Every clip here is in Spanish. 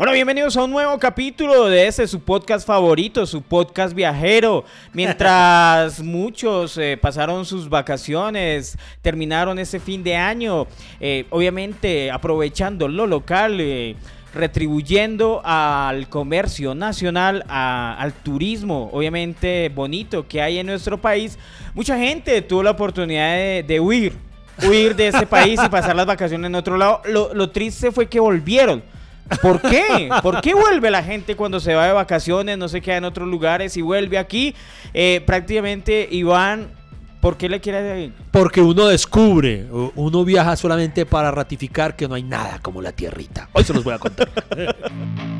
Bueno, bienvenidos a un nuevo capítulo de este, su podcast favorito, su podcast viajero. Mientras muchos eh, pasaron sus vacaciones, terminaron ese fin de año, eh, obviamente aprovechando lo local. eh, retribuyendo al comercio nacional, a- al turismo, obviamente bonito que hay en nuestro país. Mucha gente tuvo la oportunidad de, de huir, huir de este país y pasar las vacaciones en otro lado. Lo, lo triste fue que volvieron. ¿Por qué? ¿Por qué vuelve la gente cuando se va de vacaciones, no se queda en otros lugares y vuelve aquí? Eh, prácticamente, Iván, ¿por qué le quiere Porque uno descubre, uno viaja solamente para ratificar que no hay nada como la tierrita. Hoy se los voy a contar.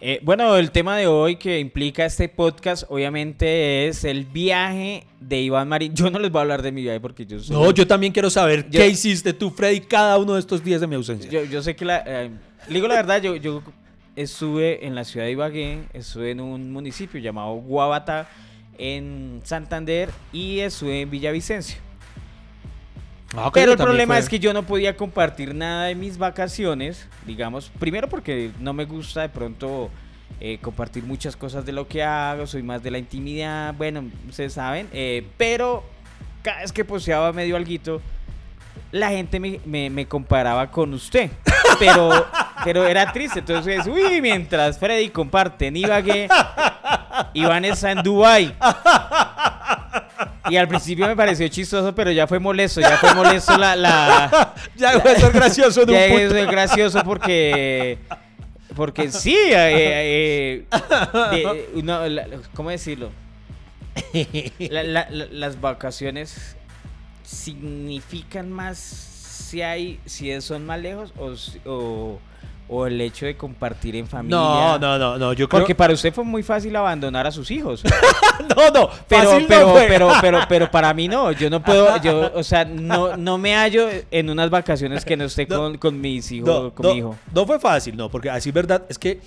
Eh, bueno, el tema de hoy que implica este podcast, obviamente, es el viaje de Iván Marín. Yo no les voy a hablar de mi viaje porque yo soy- No, yo también quiero saber Yo- qué hiciste tú, Freddy, cada uno de estos días de mi ausencia. yo, yo sé que la. eh, digo la verdad, yo, yo estuve en la ciudad de Ibagué, estuve en un municipio llamado Guabatá, en Santander, y estuve en Villavicencio. Ah, ok, Pero el problema fue- es que yo no podía compartir nada de mis vacaciones, digamos, primero porque no me gusta de pronto eh, compartir muchas cosas de lo que hago, soy más de la intimidad, bueno, ustedes saben, eh, pero cada vez que poseaba medio alguito, la gente me, me- me comparaba con usted, pero, pero era triste, entonces, uy, mientras Freddy comparte en Ibagué, Iván está en Dubai. Y al principio me pareció chistoso, pero ya fue molesto, ya fue molesto la... la Ya de ser gracioso de ya un es punto. gracioso porque... Porque sí, eh, eh, de- la- ¿cómo decirlo? La- la- la- las vacaciones significan más si hay, si son más lejos o, o el hecho de compartir en familia. No, no, no, no, yo creo... Porque para usted fue muy fácil abandonar a sus hijos. No, no, Pero, fácil no pero, fue. pero, pero, pero para mí no. Yo no puedo, yo, o sea, no, no me hallo en unas vacaciones que no esté No. con, con mis hijos, no, con no, mi hijo. no fue fácil, no, porque así verdad es que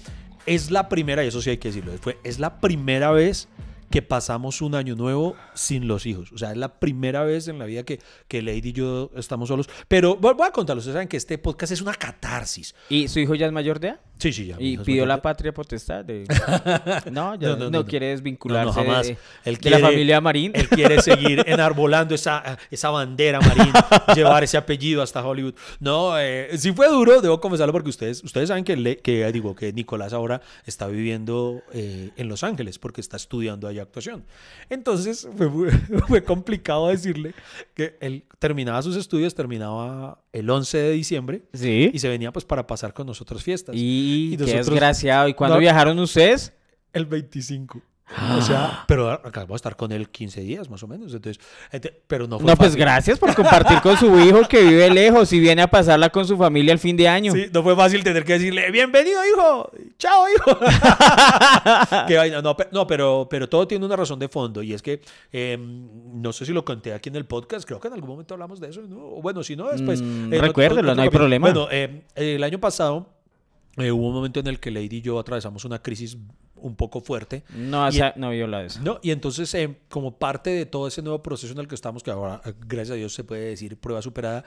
es la primera, y eso sí hay que decirlo, fue, es la primera vez que pasamos un año nuevo sin los hijos. O sea, es la primera vez en la vida que, que Lady y yo estamos solos. Pero voy a contarlo, ustedes saben que este podcast es una catarsis. ¿Y su hijo ya es mayor de edad? Sí, sí, ya. Y pidió la patria potestad. de- No, ya No, no, no, no, quiere desvincularse jamás. de, Él de la familia Marín. Él quiere seguir enarbolando esa, esa bandera marín, llevar ese apellido hasta Hollywood. No, eh, sí fue duro, debo confesarlo, porque ustedes, ustedes saben que, le- que digo que Nicolás ahora está viviendo eh, en Los Ángeles porque está estudiando allá actuación. Entonces fue, complicado decirle que él terminaba sus estudios, terminaba el 11 de diciembre Sí. y se venía pues para pasar con nosotros fiestas. Y, Y qué nosotros- desgraciado. ¿Y cuándo No. viajaron ustedes? El 25. O sea, pero acá vamos a estar con él 15 días más o menos. Entonces, pero no fue No, pues gracias por compartir con su hijo que vive lejos y viene a pasarla con su familia el fin de año. Sí, no fue fácil tener que decirle, bienvenido, hijo. Chao, hijo. No, pe- no, pero, pero todo tiene una razón de fondo. Y es que, eh, no sé si lo conté aquí en el podcast, creo que en algún momento hablamos de eso. ¿no? Bueno, si no, después. Mm, eh, no- recuérdelo, no hay problema. Bueno, eh, el año pasado eh, hubo un momento en el que Lady y yo atravesamos una crisis un poco fuerte. No, o Y- sea, no vio la de eso. No, y entonces, eh, como parte de todo ese nuevo proceso en el que estamos, que ahora, gracias a Dios, se puede decir prueba superada,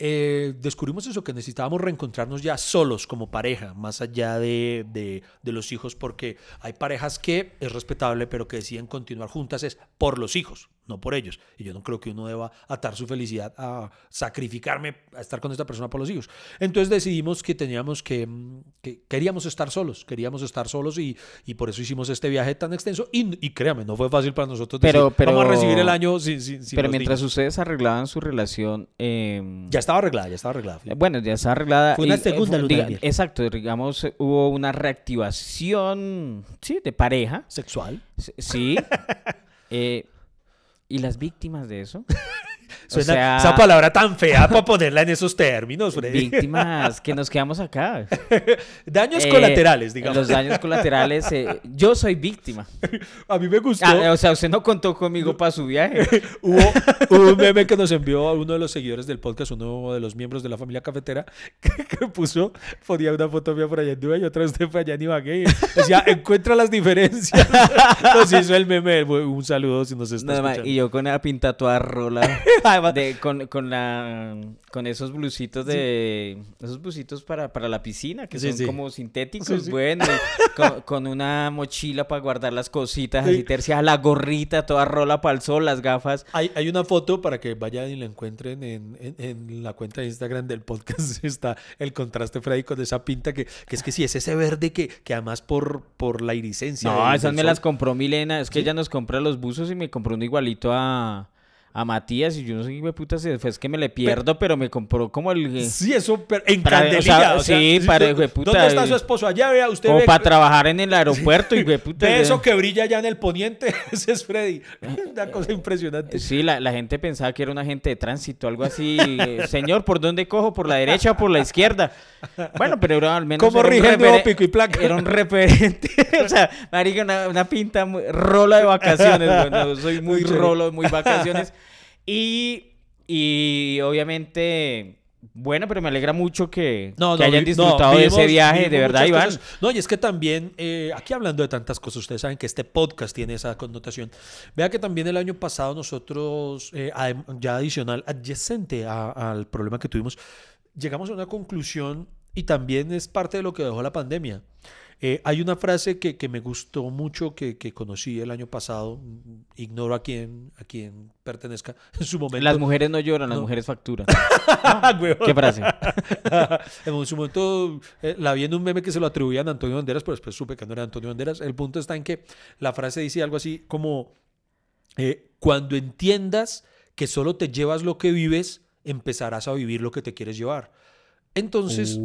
eh, descubrimos eso, que necesitábamos reencontrarnos ya solos como pareja, más allá de, de- de los hijos, porque hay parejas que es respetable, pero que deciden continuar juntas es por los hijos, no por ellos. Y yo no creo que uno deba atar su felicidad a sacrificarme a estar con esta persona por los hijos. Entonces decidimos que teníamos que, mm, que queríamos estar solos, queríamos estar solos y, y por eso hicimos este viaje tan extenso. Y, y créame, no fue fácil para nosotros Pero- decir, pero- vamos a recibir el año sin, sin, sin Pero mientras niños". ustedes arreglaban su relación, eh, Ya estaba arreglada, ya estaba arreglada. bueno, ya está arreglada. Fue una y, eh, segunda luna diga-. Exacto, digamos, hubo una reactivación, sí, de pareja, Sexual. sí. eh, ¿Y las víctimas de eso? Suena sea- esa palabra tan fea para ponerla en esos términos, Freddy. Víctimas, que nos quedamos acá. Daños Eh, colaterales, digamos. Los daños colaterales. eh, yo soy víctima. A mí me gustó. Ah, o sea, usted no contó conmigo para su viaje. Hubo, hubo un meme que nos envió a uno de los seguidores del podcast, uno de los miembros de la familia cafetera, que, que puso, ponía una foto mía por allá en Dubái y otra usted por allá en Ibagué. Decía, encuentra las diferencias. Nos hizo el meme. Un saludo si nos está más, escuchando. y yo con la pinta toda rola. De- con, con la con esos blusitos de esos blusitos para, para la piscina que Sí, son sí. como sintéticos bueno con, con una mochila para guardar las cositas Sí. así tercias la gorrita toda rola para el sol las gafas Hay, hay una foto para que vayan y la encuentren en, en- en la cuenta de Instagram del podcast. Está el contraste, Freddy, con esa pinta que, que es que sí, es ese verde que, que además por, por la irisencia. no esas me sol- las compró Milena es que ella nos compra los buzos y me compró uno igualito a a Matías y yo no sé qué puta se fue es que me le pierdo pero me compró como el Sí, eso pero en Para- o candelilla. sea, o sea, sí, para- ¿dó- hijueputa, ¿Dónde está eh, su esposo? Allá, vea, usted como ve, para trabajar en el aeropuerto y puta, ve eh. eso que brilla allá en el poniente. Ese es Freddy. Una cosa impresionante. Sí, la, la gente pensaba que era un agente de tránsito, algo así. eh, Señor, ¿por dónde cojo? ¿Por la derecha o por la izquierda? Bueno, pero era al menos. ¿Cómo rige el pico y placa? Era un referente. o sea, marica, una, una pinta muy, rola de vacaciones. Bueno, soy muy rolo, muy vacaciones. Y, y obviamente. Bueno, pero me alegra mucho que, que hayan disfrutado de ese viaje, de verdad, Iván. cosas. No, y es que también, eh, aquí hablando de tantas cosas, ustedes saben que este podcast tiene esa connotación. Vea que también el año pasado nosotros, eh, ya adicional, adyacente al problema que tuvimos, llegamos a una conclusión y también es parte de lo que dejó la pandemia. Eh, hay una frase que, que me gustó mucho, que, que conocí el año pasado, mm, ignoro a quién, a quién pertenezca en su momento. Las mujeres no lloran, las No. mujeres facturan. ¿Qué frase? en su momento eh, la vi en un meme que se lo atribuían a Antonio Banderas, pero después supe que no era Antonio Banderas. El punto está en que la frase dice algo así como, eh, cuando entiendas que solo te llevas lo que vives, empezarás a vivir lo que te quieres llevar. Entonces,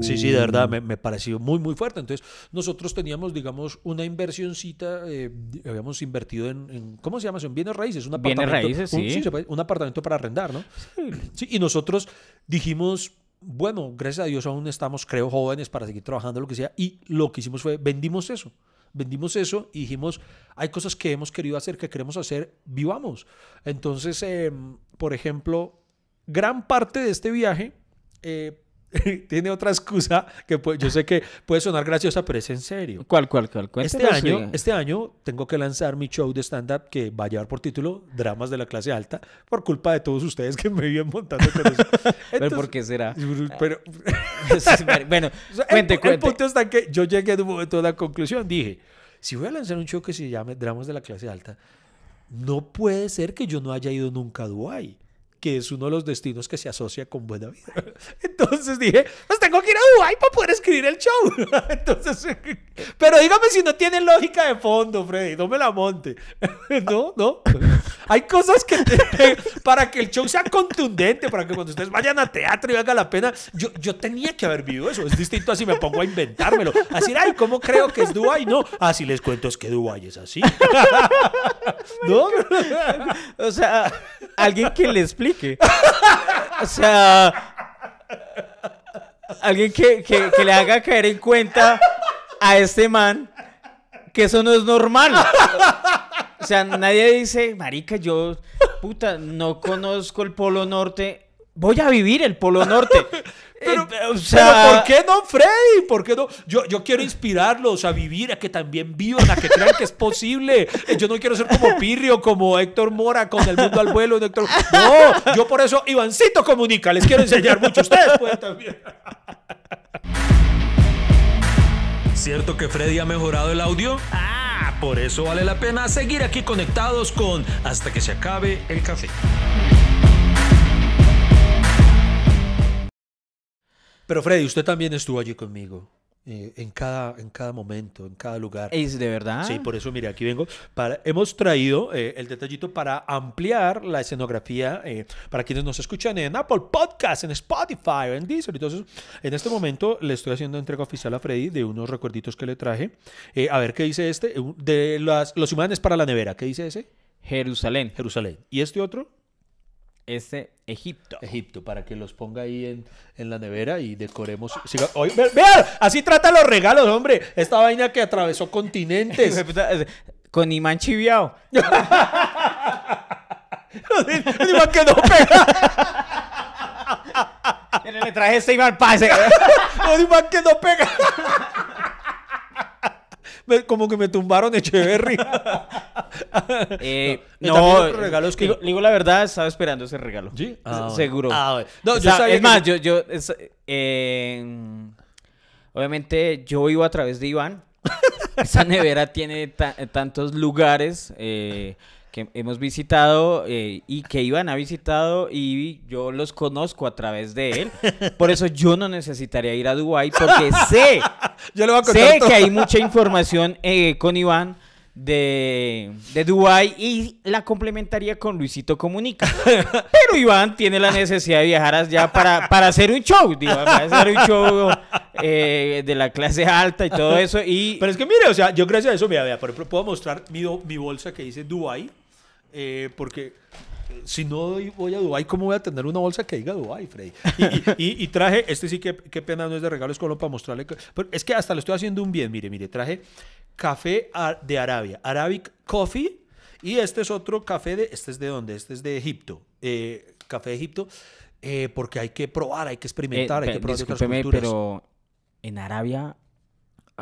sí, sí, de verdad, me, me pareció muy, muy fuerte. Entonces, nosotros teníamos, digamos, una inversioncita, eh, habíamos invertido en, en- ¿cómo se llama eso? En bienes raíces. Un Bienes apartamento, raíces, un- sí. un apartamento para arrendar, ¿no? Sí, y nosotros dijimos, bueno, gracias a Dios aún estamos, creo, jóvenes para seguir trabajando, lo que sea, y lo que hicimos fue, vendimos eso, vendimos eso y dijimos, hay cosas que hemos querido hacer, que queremos hacer, vivamos. Entonces, eh, por ejemplo, gran parte de este viaje eh, tiene otra excusa que pues, yo sé que puede sonar graciosa, pero es en serio. ¿Cuál, cuál, cuál? Este año, este año tengo que lanzar mi show de stand-up que va a llevar por título Dramas de la clase alta por culpa de todos ustedes que me viven montando con eso. ¿Pero Entonces- por qué será? Pero, bueno, o sea, cuente, el, el cuente. punto está que yo llegué en un momento a la conclusión. Dije, si voy a lanzar un show que se llame Dramas de la clase alta, no puede ser que yo no haya ido nunca a Dubái, que es uno de los destinos que se asocia con buena vida. Entonces dije, pues tengo que ir a Dubái para poder escribir el show. Entonces, pero dígame si no tiene lógica de fondo, Freddy, no me la monte. No, no. Hay cosas que te- para que el show sea contundente, para que cuando ustedes vayan a teatro y valga la pena, yo, yo tenía que haber vivido eso. Es distinto así me pongo a inventármelo. A decir, ay, ¿cómo creo que es Dubái? No, así les cuento es que Dubái es así. ¿No? O sea, alguien que le explique. O sea, alguien que, que- que le haga caer en cuenta a este man que eso no es normal. O sea, nadie dice, marica, yo, puta, no conozco el Polo Norte. Voy a vivir el Polo Norte. Pero, Eh, o pero sea, ¿por qué no, Freddy? ¿Por qué no? Yo, yo quiero inspirarlos a vivir, a que también vivan, a que crean que es posible. Eh, Yo no quiero ser como Pirrio, como Héctor Mora con El Mundo al Vuelo. de Héctor- No, yo por eso, Ivancito Comunica, les quiero enseñar mucho. Ustedes pueden también. ¿Cierto que Freddy ha mejorado el audio? Ah, por eso vale la pena seguir aquí conectados con Hasta que se acabe el café. Pero Freddy, usted también estuvo allí conmigo. eh, en, cada, en cada momento, en cada lugar. ¿Es de verdad? Sí, por eso, mire, aquí vengo. Para, hemos traído eh, el detallito para ampliar la escenografía eh, para quienes nos escuchan en Apple Podcasts, en Spotify, en Deezer eso. En este momento le estoy haciendo entrega oficial a Freddy de unos recuerditos que le traje. A ver qué dice este. De las, los imanes para la nevera. ¿Qué dice ese? Jerusalén. Jerusalén. ¿Y este otro? Este Egipto. Egipto, para que los ponga ahí en, en la nevera y decoremos. Siga- ve- vean, así trata los regalos, hombre. Esta vaina que atravesó continentes. Con imán chiviao. Ni más que no pega. Le traje este imán pase. Ni más que no pega. Me- Como que me tumbaron Echeverry. Eh, no, regalos que- digo, digo la verdad, estaba esperando ese regalo. ¿Sí? Ah, bueno. Seguro. Ah, bueno. No, O yo sea, sabía es que más, yo, yo, es- eh, obviamente yo iba a través de Iván. Esa nevera tiene ta- tantos lugares eh, que hemos visitado eh, y que Iván ha visitado y yo los conozco a través de él. Por eso yo no necesitaría ir a Dubái porque sé Yo le voy a contar Sé todo. que hay mucha información eh, con Iván de, de Dubai y la complementaría con Luisito Comunica. Pero Iván tiene la necesidad de viajar allá para, para hacer un show, digo, para hacer un show eh, de la clase alta y todo eso. Y Pero es que mire, o sea, yo gracias a eso, vea, vea, por ejemplo, puedo mostrar mi, mi bolsa que dice Dubai, eh, porque eh, si no voy a Dubai, ¿cómo voy a tener una bolsa que diga Dubai, Freddy? Y, y- y- y traje, este sí que qué pena no es de regalo, es como para mostrarle. que- pero es que hasta le estoy haciendo un bien, mire, mire, traje café de Arabia, Arabic Coffee, y este es otro café de, este es de dónde, este es de Egipto, eh, café de Egipto, eh, porque hay que probar, hay que eh, experimentar, hay que probar otras culturas. pero en Arabia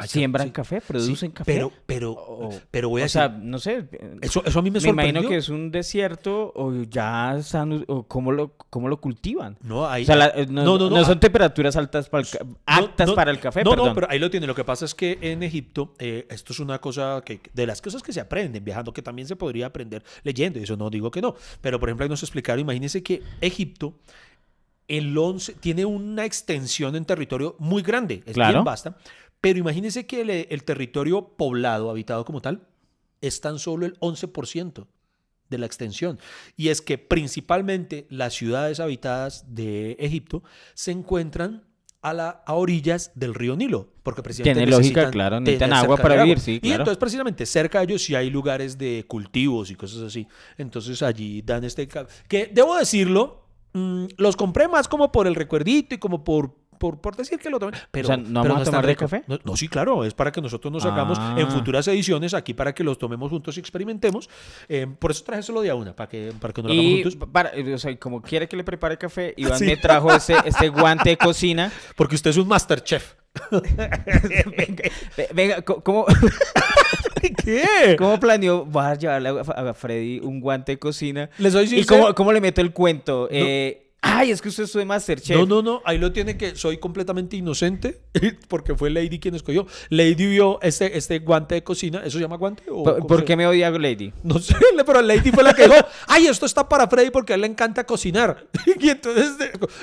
siembran sí. café, producen café. Pero, pero, O- pero voy a o sea, no sé. Eso, eso a mí me, me imagino sorprendió. que es un desierto o ya están, o cómo lo, cómo lo cultivan. No, ahí, O sea, la- no, no, no, no no, son ah, temperaturas altas para el, para el café, No, perdón. no, pero ahí lo tiene. Lo que pasa es que en Egipto, eh, esto es una cosa que, de las cosas que se aprenden viajando, que también se podría aprender leyendo, y eso no digo que no. Pero, por ejemplo, ahí nos explicaron, imagínense que Egipto, el 11, tiene una extensión en territorio muy grande, es Claro. bien vasta, pero imagínense que el, el territorio poblado, habitado como tal, es tan solo el 11% de la extensión. Y es que principalmente las ciudades habitadas de Egipto se encuentran a, la, a orillas del río Nilo. Porque precisamente Tiene lógica, claro, necesitan agua para vivir, sí, Y claro. entonces precisamente cerca de ellos sí hay lugares de cultivos y cosas así. Entonces allí dan este... Que debo decirlo, mm, los compré más como por el recuerdito y como por... Por, por decir que lo tomé. Pero, sea, ¿no pero vamos a tomar de café? No, no, sí, claro, es para que nosotros nos hagamos en Ah. futuras ediciones aquí para que los tomemos juntos y experimentemos. Eh, por eso traje solo de a una, para que, para que nos lo hagamos juntos. para, o sea, como quiere que le prepare café, Iván Sí. me trajo ese, este guante de cocina. Porque usted es un master chef. Ve- Venga, co- ¿cómo, ¿Qué? ¿cómo planeó? Voy a llevarle a Freddy un guante de cocina. Le soy ¿Y cómo, cómo le meto el cuento? Eh, Ay, es que usted es de Masterchef. No, no, no, ahí lo tiene que soy completamente inocente porque fue Lady quien escogió. Lady vio este, este guante de cocina, ¿eso se llama guante? O ¿Por, qué me odia Lady? No sé, pero Lady fue la que dijo, ay, esto está para Freddy porque a él le encanta cocinar. Y entonces,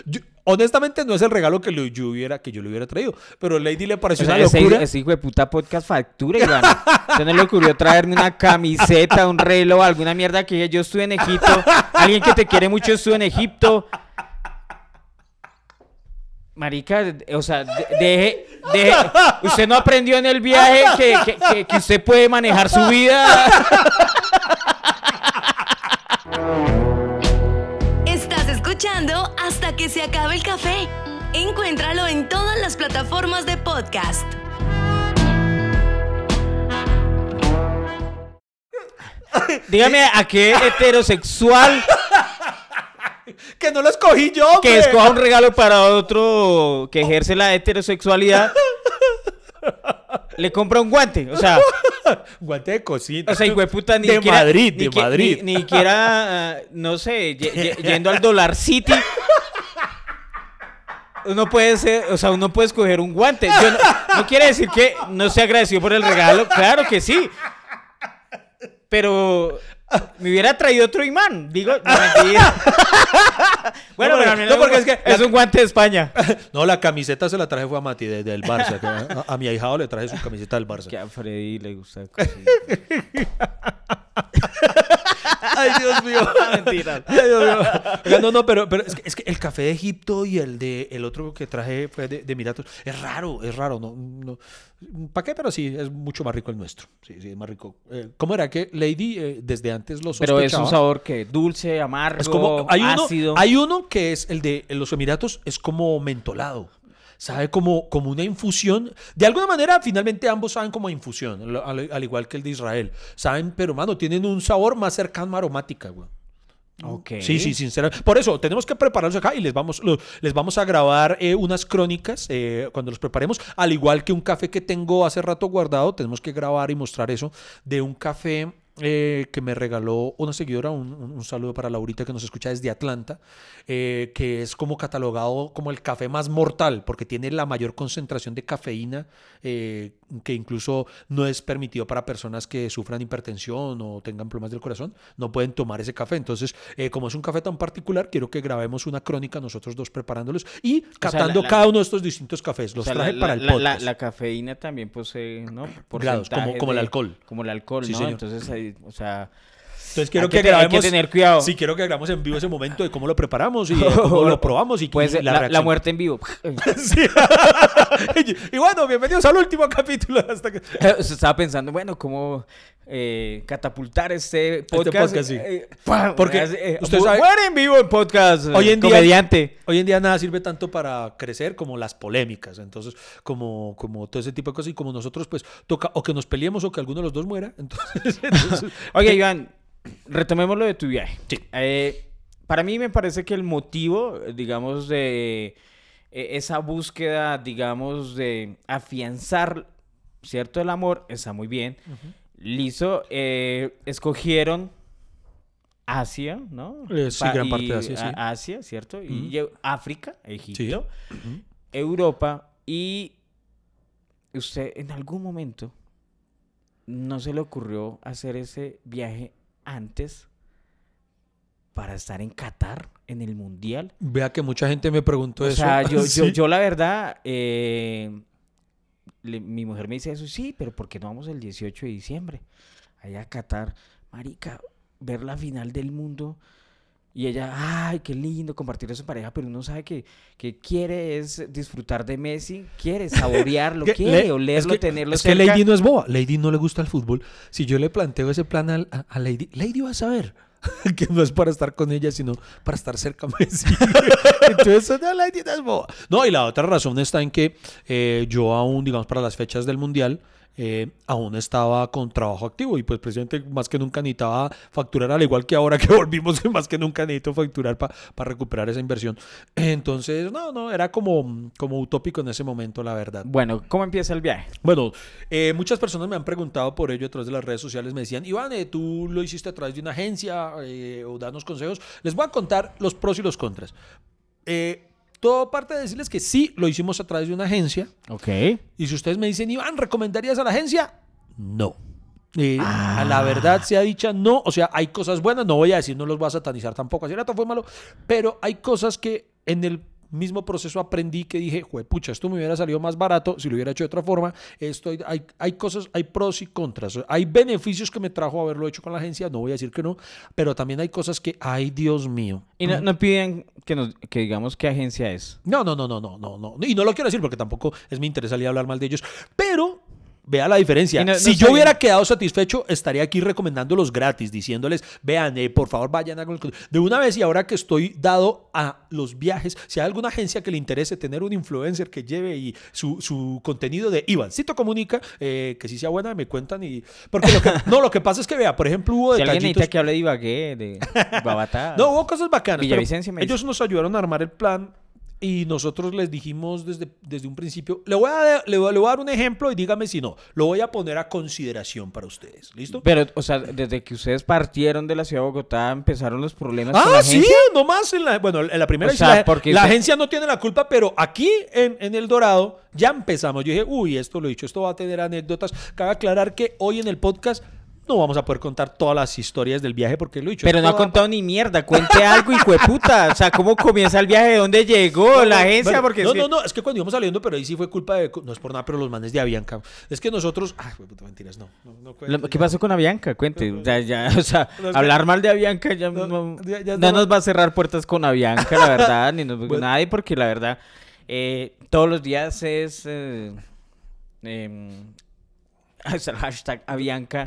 yo- honestamente, no es el regalo que, lo- yo hubiera, que yo le hubiera traído, pero Lady le O pareció sea, una ese, locura. ese hijo de puta podcast factura, Iván. Se no le ocurrió traerme una camiseta, un reloj, alguna mierda que yo estuve en Egipto. Alguien que te quiere mucho estuvo en Egipto. Marica, o sea, de- deje, deje. Usted no aprendió en el viaje que, que- que- que usted puede manejar su vida. Hasta que se acabe el café. Encuéntralo en todas las plataformas de podcast. Dígame a qué heterosexual Que no lo escogí yo, que hombre. escoja un regalo para otro que ejerce la heterosexualidad le compra un guante. O sea, Guante de cocina. o sea, hijo de puta, ni De siquiera- Madrid, ni de que- Madrid. Ni, siquiera, ah, no sé, ye- ye- yendo al Dollar City. Uno puede ser, o sea, uno puede escoger un guante. Yo no, no quiere decir que no sea agradecido por el regalo, claro que sí. Pero me hubiera traído otro imán. Digo, no, mentira. bueno, No, pero no, porque es que- es un guante de España. No, la camiseta se la traje fue a Mati de- del Barça. que a, a mi ahijado le traje su camiseta del Barça. Que a Freddy le gusta. Ay, Dios mío. Mentiras. Ay, Dios mío. Oiga, no, no, pero, pero es, que, es que el café de Egipto y el de el otro que traje fue de, de Emiratos es raro, es raro. No, no. ¿Para qué? Pero sí, es mucho más rico el nuestro. Sí, sí, es más rico. Eh, ¿Cómo era que Lady eh, desde antes lo sospechaba? Pero es un sabor que dulce, amargo, Es como, hay uno, ácido. hay uno que es el de los Emiratos, es como mentolado. Sabe como, como una infusión. De alguna manera, finalmente ambos saben como infusión, al, al igual que el de Israel. Saben, pero mano, tienen un sabor más cercano a aromática, güey. Ok. Sí, sí, sinceramente. Por eso, tenemos que prepararlos acá y les vamos, lo- les vamos a grabar eh, unas crónicas eh, cuando los preparemos. Al igual que un café que tengo hace rato guardado, tenemos que grabar y mostrar eso de un café eh, que me regaló una seguidora. Un, un- saludo para Laurita que nos escucha desde Atlanta, eh, que es como catalogado como el café más mortal porque tiene la mayor concentración de cafeína, eh, que incluso no es permitido para personas que sufran hipertensión o tengan problemas del corazón. No pueden tomar ese café. Entonces, eh, como es un café tan particular, quiero que grabemos una crónica nosotros dos preparándolos y catando la- cada uno de estos distintos cafés. O Los sea, traje la, para el podcast. la- la cafeína también posee, ¿no? Grados, como- como el alcohol. Como el alcohol, Sí, ¿no? señor. Entonces, ahí, o sea... Entonces quiero hay que, que te- hay que grabemos. tener cuidado. Sí, quiero que grabamos en vivo ese momento de cómo lo preparamos y de cómo lo probamos y, ser la, la muerte en vivo. Y bueno, bienvenidos al último capítulo. Hasta que... Se estaba pensando, bueno, cómo eh, catapultar este podcast. podcast, sí. eh, ¡pam! Porque Eh, usted mu- sabe- muere en vivo en podcast. Hoy en día- comediante. Hoy en día nada sirve tanto para crecer como las polémicas. Entonces, como, como todo ese tipo de cosas. Y como nosotros, pues, toca o que nos peleemos o que alguno de los dos muera. Entonces, entonces- Oye, Iván, retomemos lo de tu viaje. Sí. Eh, para mí me parece que el motivo, digamos, de eh, esa búsqueda, digamos, de afianzar, ¿cierto? El amor, está muy bien. Listo. eh, escogieron Asia, ¿no? Eh, sí, Pa- gran parte de Asia, sí. Asia, ¿cierto? Y África, Egipto. Europa y usted en algún momento no se le ocurrió hacer ese viaje antes para estar en Qatar en el mundial. Vea que mucha gente me preguntó O eso. sea, yo, yo, yo la verdad, eh, le- mi mujer me dice eso, sí, pero ¿por qué no vamos el 18 de diciembre? Allá a Qatar, marica, ver la final del mundo. Y ella, ay, qué lindo compartir eso en pareja, pero uno sabe que, que quiere es disfrutar de Messi, quiere saborearlo, quiere le- olerlo, es que, tenerlo es que. Lady no es boba. Lady no le gusta el fútbol. Si yo le planteo ese plan a, a Lady, Lady va a saber que no es para estar con ella, sino para estar cerca a Messi. Entonces, no, Lady no es boba. No, y la otra razón está en que eh, yo aún, digamos, para las fechas del Mundial, eh, aún estaba con trabajo activo y pues precisamente más que nunca necesitaba facturar, al igual que ahora que volvimos, más que nunca necesito facturar para recuperar esa inversión. Entonces, no, no, era como, como utópico en ese momento, la verdad. Bueno, ¿cómo empieza el viaje? Bueno, eh, muchas personas me han preguntado por ello a través de las redes sociales. Me decían, Iván, eh, tú lo hiciste a través de una agencia eh, o danos consejos. Les voy a contar los pros y los contras. Eh, todo parte de decirles que sí, lo hicimos a través de una agencia. Ok. Y si ustedes me dicen, Iván, ¿recomendarías a la agencia? No. Eh, Ah. A la verdad sea dicha, no. O sea, hay cosas buenas, no voy a decir, no los voy a satanizar tampoco. Así, todo fue malo. Pero hay cosas que en el mismo proceso aprendí que dije, pucha, esto me hubiera salido más barato si lo hubiera hecho de otra forma. Esto, hay, hay cosas, hay pros y contras. Hay beneficios que me trajo haberlo hecho con la agencia, no voy a decir que no, pero también hay cosas que, ay, Dios mío. Y no, no piden que, nos, que digamos qué agencia es. No, no, no, no, no, no, no. Y no lo quiero decir porque tampoco es mi interés salir a hablar mal de ellos. Pero vea la diferencia. Y no- no si yo hubiera quedado satisfecho, estaría aquí recomendándolos gratis, diciéndoles, vean, eh, por favor vayan a... De una vez y ahora que estoy dado a los viajes, si hay alguna agencia que le interese tener un influencer que lleve y su, su contenido de Ivancito Comunica, eh, que sí sea buena, me cuentan y... Porque lo que, no, lo que pasa es que, vea, por ejemplo, hubo Si alguien detallitos... necesita que hable de Ibagué, de Babatá. No, hubo cosas bacanas. pero ellos nos ayudaron a armar el plan y nosotros les dijimos desde, desde un principio, le voy, a, le, voy, le voy a dar un ejemplo y dígame si no, lo voy a poner a consideración para ustedes. ¿Listo? Pero, o sea, desde que ustedes partieron de la ciudad de Bogotá, empezaron los problemas con la Ah, sí, agencia. nomás en la, bueno, en la primera O sea, la, porque la usted- agencia no tiene la culpa, pero aquí en, en El Dorado ya empezamos. Yo dije, uy, esto lo he dicho, esto va a tener anécdotas. Cabe aclarar que hoy en el podcast no vamos a poder contar todas las historias del viaje porque lo he dicho. Pero no ha contado ni mierda. Cuente algo, hijo de puta. O sea, ¿cómo comienza el viaje? ¿De dónde llegó la agencia? Bueno, Porque no, es que- no, no, es que cuando íbamos saliendo, pero ahí sí fue culpa de. No es por nada, pero los manes de Avianca. Es que nosotros. Ay, puta, mentiras, no. ¿Qué ya. pasó con Avianca? Cuente. O sea, ya, o sea, hablar mal de Avianca ya No, no, ya- ya no no- nos va a cerrar puertas con Avianca, la verdad, ni nos, Bueno. nadie, porque la verdad, eh, todos los días es eh, em, es el hashtag Avianca,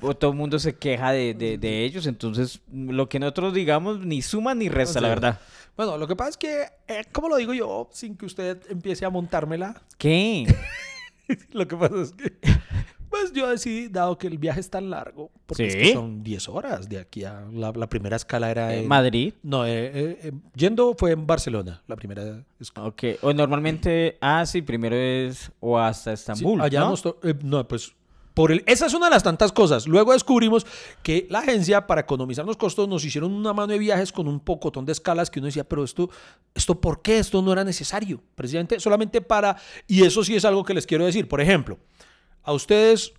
o todo el mundo se queja de, de- de ellos, entonces lo que nosotros digamos ni suma ni resta, la Sí. verdad. Bueno, lo que pasa es que, eh, ¿cómo lo digo yo? Sin que usted empiece a montármela. ¿Qué? Lo que pasa es que. Pues yo decidí, dado que el viaje es tan largo, porque es que Sí. son 10 horas de aquí a. La, la primera escala era. En- Madrid. No, eh, eh, eh, yendo fue en Barcelona, la primera escala. Ok, o normalmente, ah, sí, primero es o hasta Sí, Estambul, allá ¿no? eh, no, pues por el, esa es una de las tantas cosas. Luego descubrimos que la agencia, para economizar los costos, nos hicieron una mano de viajes con un pocotón de escalas que uno decía, pero esto, esto ¿por qué? Esto no era necesario. Precisamente solamente para, y eso sí es algo que les quiero decir. Por ejemplo, a ustedes,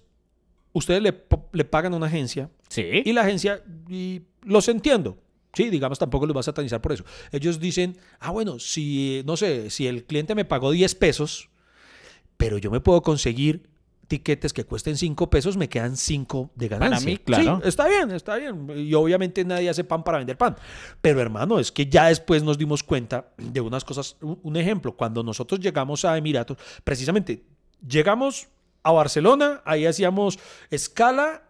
ustedes le, le pagan a una agencia Sí. y la agencia, y los entiendo. Sí, digamos, tampoco los va a satanizar por eso. Ellos dicen, ah, bueno, si, no sé, si el cliente me pagó 10 pesos, pero yo me puedo conseguir tiquetes que cuesten 5 pesos, me quedan 5 de ganancia. mí, claro. Sí, está bien, está bien. Y obviamente nadie hace pan para vender pan. Pero hermano, es que ya después nos dimos cuenta de unas cosas. Un ejemplo, cuando nosotros llegamos a Emiratos, precisamente llegamos a Barcelona, ahí hacíamos escala,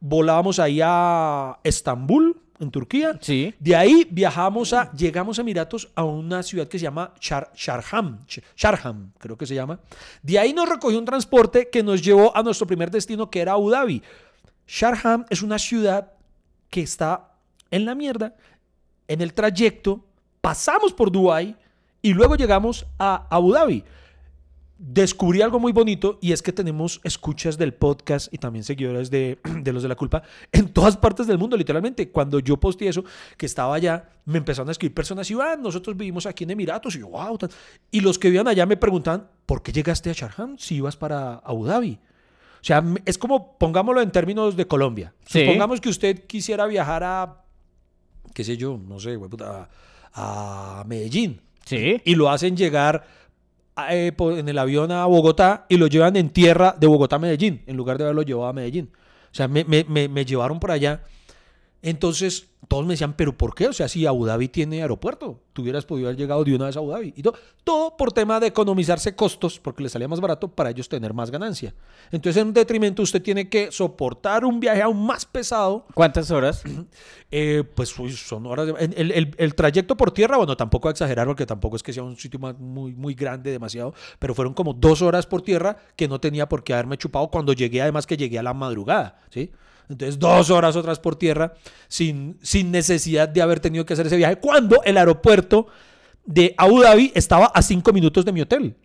volábamos ahí a Estambul, en Turquía. Sí. De ahí viajamos a, llegamos a Emiratos a una ciudad que se llama Shar- Sharjam, Sh- Sharjam, creo que se llama. De ahí nos recogió un transporte que nos llevó a nuestro primer destino, que era Abu Dhabi. Sharjam es una ciudad que está en la mierda. En el trayecto pasamos por Dubái y luego llegamos a Abu Dhabi. Descubrí algo muy bonito y es que tenemos escuchas del podcast y también seguidores de, de los de la culpa en todas partes del mundo, literalmente. Cuando yo posté eso, que estaba allá, me empezaron a escribir personas y van, nosotros vivimos aquí en Emiratos y yo, wow. tal". Y los que vivían allá me preguntan, ¿por qué llegaste a Sharjam si ibas para Abu Dhabi? O sea, es como, pongámoslo en términos de Colombia. Sí. Supongamos que usted quisiera viajar a, qué sé yo, no sé, a, a Medellín Sí. y lo hacen llegar eh, en el avión a Bogotá y lo llevan en tierra de Bogotá a Medellín, en lugar de haberlo llevado a Medellín. O sea, me- me- me llevaron por allá. Entonces, todos me decían, ¿pero por qué? O sea, si Abu Dhabi tiene aeropuerto, tú hubieras podido haber llegado de una vez a Abu Dhabi. Y todo, todo por tema de economizarse costos, porque les salía más barato para ellos tener más ganancia. Entonces, en detrimento, usted tiene que soportar un viaje aún más pesado ¿Cuántas horas? eh, pues uy, son horas. de- el, el- el trayecto por tierra, bueno, tampoco a exagerar porque tampoco es que sea un sitio muy, muy grande, demasiado, pero fueron como dos horas por tierra que no tenía por qué haberme chupado cuando llegué, además que llegué a la madrugada, ¿sí? Entonces, dos horas otras por tierra sin, sin necesidad de haber tenido que hacer ese viaje, cuando el aeropuerto de Abu Dhabi estaba a cinco minutos de mi hotel.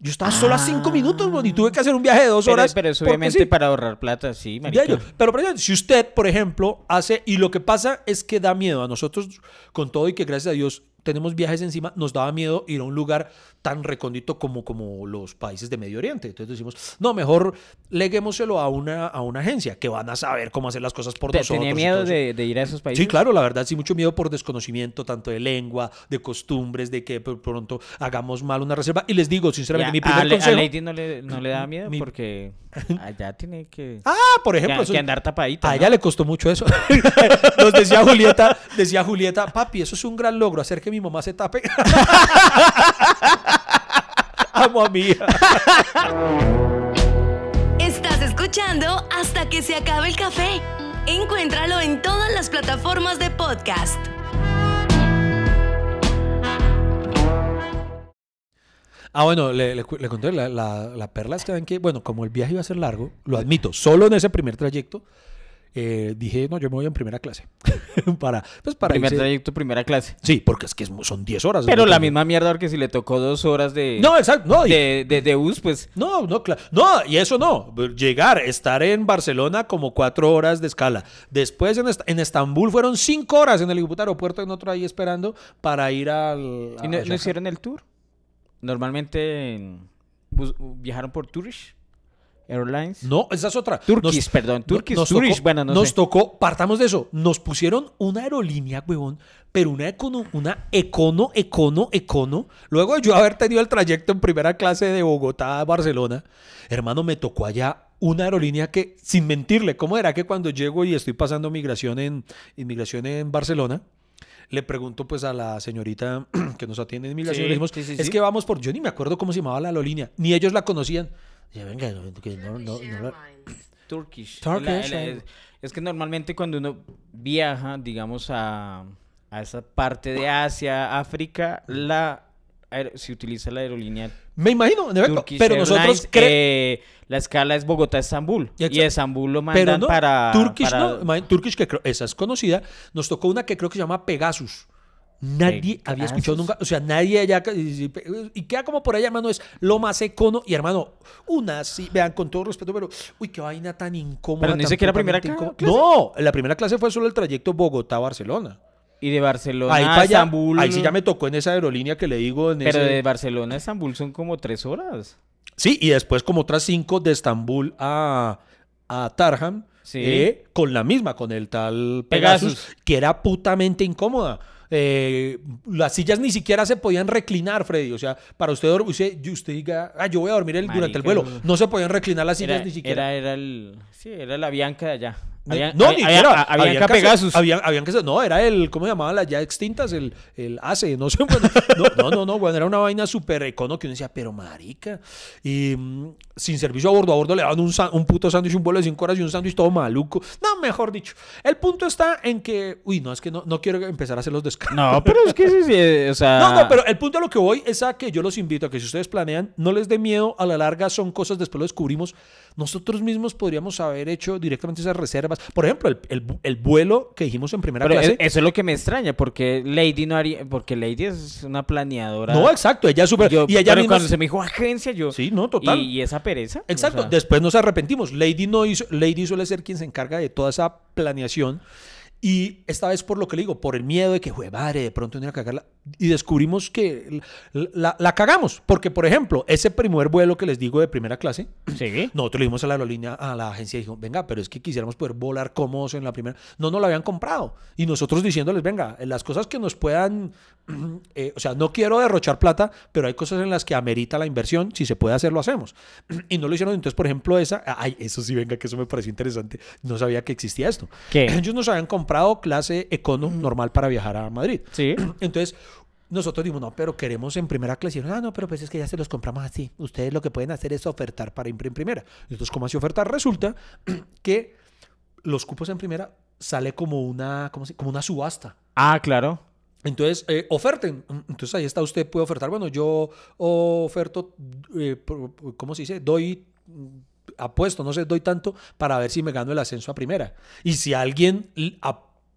Yo estaba solo a cinco minutos, weón, y tuve que hacer un viaje de dos Pero, horas. pero es porque obviamente sí. para ahorrar plata, sí, marica. Pero, por ejemplo, si usted, por ejemplo, hace, y lo que pasa es que da miedo a nosotros, con todo y que gracias a Dios tenemos viajes encima, nos daba miedo ir a un lugar tan recóndito como, como los países de Medio Oriente. Entonces decimos, no, mejor leguémoselo a una, a una agencia que van a saber cómo hacer las cosas por Te- nosotros. ¿Tenía miedo de, de ir a esos países? Sí, claro, la verdad, sí, mucho miedo por desconocimiento, tanto de lengua, de costumbres, de que pronto hagamos mal una reserva. Y les digo, sinceramente, Ya, mi primer a, Le- a consejo... Lady no le, no le da miedo Mi- porque allá tiene que, Ah, por ejemplo, que, eso- que andar tapadita. A ¿no? ella le costó mucho eso. Nos decía Julieta, decía Julieta, papi, eso es un gran logro, hacer que mi mamá se tape. Amo a mi hija. Estás escuchando hasta que se acabe el café. Encuéntralo en todas las plataformas de podcast. Ah, bueno, le, le cu- le conté, la, la, la perla es que ven que, bueno, como el viaje iba a ser largo, lo admito, solo en ese primer trayecto, eh, dije, no, yo me voy en primera clase. para, pues para Primer irse- trayecto, primera clase. Sí, porque es que son 10 horas. Pero la misma mierda porque si le tocó dos horas de, No, exacto, no, y- de, de, bus, pues... No, no, claro. No, y eso no. Llegar, estar en Barcelona como cuatro horas de escala. Después en, Est- en Estambul fueron cinco horas en el aeropuerto en otro ahí esperando para ir al. ¿Y no, hicieron el tour? Normalmente en- viajaron por Tourish. Airlines. No, esa es otra. Turkish, Nos- perdón. Turkish, nos tocó- bueno, no Nos sé. tocó, partamos de eso, nos pusieron una aerolínea, huevón, pero una econo, una econo, econo, econo. Luego de yo haber tenido el trayecto en primera clase de Bogotá a Barcelona, hermano, me tocó allá una aerolínea que, sin mentirle, ¿cómo era que cuando llego y estoy pasando migración en, inmigración en Barcelona? Le pregunto pues a la señorita que nos atiende en inmigración, Sí, le dijimos, sí, sí, es que vamos por, yo ni me acuerdo cómo se llamaba la aerolínea, ni ellos la conocían. Ya, venga, que no, no, no la- Turkish. Turkish, La- la- es, es que normalmente cuando uno viaja, digamos, a, a esa parte de Asia, África, la se utiliza la aerolínea Me imagino, efecto, Turkish pero Airlines, nosotros cre- eh, la escala es Bogotá-Estambul. Y. Estambul lo pero mandan no, para... Turkish para- no, Turkish que creo, esa es conocida, nos tocó una que creo que se llama Pegasus. Nadie había escuchado Pegasus. nunca, o sea, nadie allá, y, y queda como por allá, hermano, es lo más econo, y hermano, una, sí, vean, con todo respeto, pero, uy, qué vaina tan incómoda. Pero no dice tan que era primera clase. No, la primera clase fue solo el trayecto Bogotá-Barcelona. Y de Barcelona Ahí a Estambul... ahí sí ya me tocó en esa aerolínea que le digo. En Pero ese- de Barcelona a Estambul son como tres horas. Sí, y después como otras cinco de Estambul a, a Tarham, Sí. eh, con la misma, con el tal Pegasus, Pegasus. que era putamente incómoda. Eh, las sillas ni siquiera se podían reclinar, Freddy. O sea, para usted, dor- usted, diga, ah, yo voy a dormir el- durante el vuelo. no. No se podían reclinar las sillas Era, ni siquiera. era, era el... Sí, era la Bianca de allá. No, había- ni siquiera. había Habían hacer- Pegasus. habían- habían que hacer- no, era el, ¿cómo se llamaban las ya extintas? El, el ACE, no sé. bueno, no, no, no, no, bueno, era una vaina súper econo que uno decía, pero marica. Y mm, sin servicio a bordo, a bordo le daban un, un puto sándwich, un vuelo de 5 horas y un sándwich todo maluco. No, mejor dicho. El punto está en que, uy, no, es que no, no quiero empezar a hacer los descargos. No, pero es que sí, sí, o sea... No, no, pero el punto a lo que voy es a que yo los invito a que si ustedes planean, no les dé miedo, a la larga son cosas, después lo descubrimos, nosotros mismos podríamos haber hecho directamente esas reservas. Por ejemplo, el, el- el vuelo que dijimos en primera Pero clase. e- eso es lo que me extraña, porque Lady no haría... Porque Lady es una planeadora. no, exacto, ella es súper... Y ella pero misma... cuando se me dijo agencia, yo... Sí, no, total. Y, y esa pereza. Exacto, o sea, después nos arrepentimos. Lady no hizo, Lady suele ser quien se encarga de toda esa planeación. Y esta vez por lo que le digo, por el miedo de que, jue madre, de pronto venir a cagarla. Y descubrimos que la, la- la cagamos. Porque, por ejemplo, ese primer vuelo que les digo de primera clase, Sí. nosotros le dimos a la aerolínea, a la agencia y dijo, venga, pero es que quisiéramos poder volar cómodos en la primera. No nos la habían comprado. Y nosotros diciéndoles, venga, las cosas que nos puedan, eh, o sea, no quiero derrochar plata, pero hay cosas en las que amerita la inversión. Si se puede hacer, lo hacemos. Y no lo hicieron. Entonces, por ejemplo, esa, ay, eso sí, venga, que eso me pareció interesante. No sabía que existía esto. ¿Qué? Ellos nos habían comprado clase econo normal para viajar a Madrid. Sí. Entonces, nosotros dijimos, no, pero queremos en primera clase. Y dijeron, ah, no, pero pues es que ya se los compramos así. Ustedes lo que pueden hacer es ofertar para ir en primera. Entonces, ¿cómo así ofertar? Resulta que los cupos en primera sale como una, ¿cómo se- como una subasta. Ah, claro. Entonces, eh, oferten. Entonces, ahí está, usted puede ofertar. Bueno, yo oferto, eh, ¿cómo se dice? Doy, mm, apuesto, no sé, doy tanto para ver si me gano el ascenso a primera. Y si alguien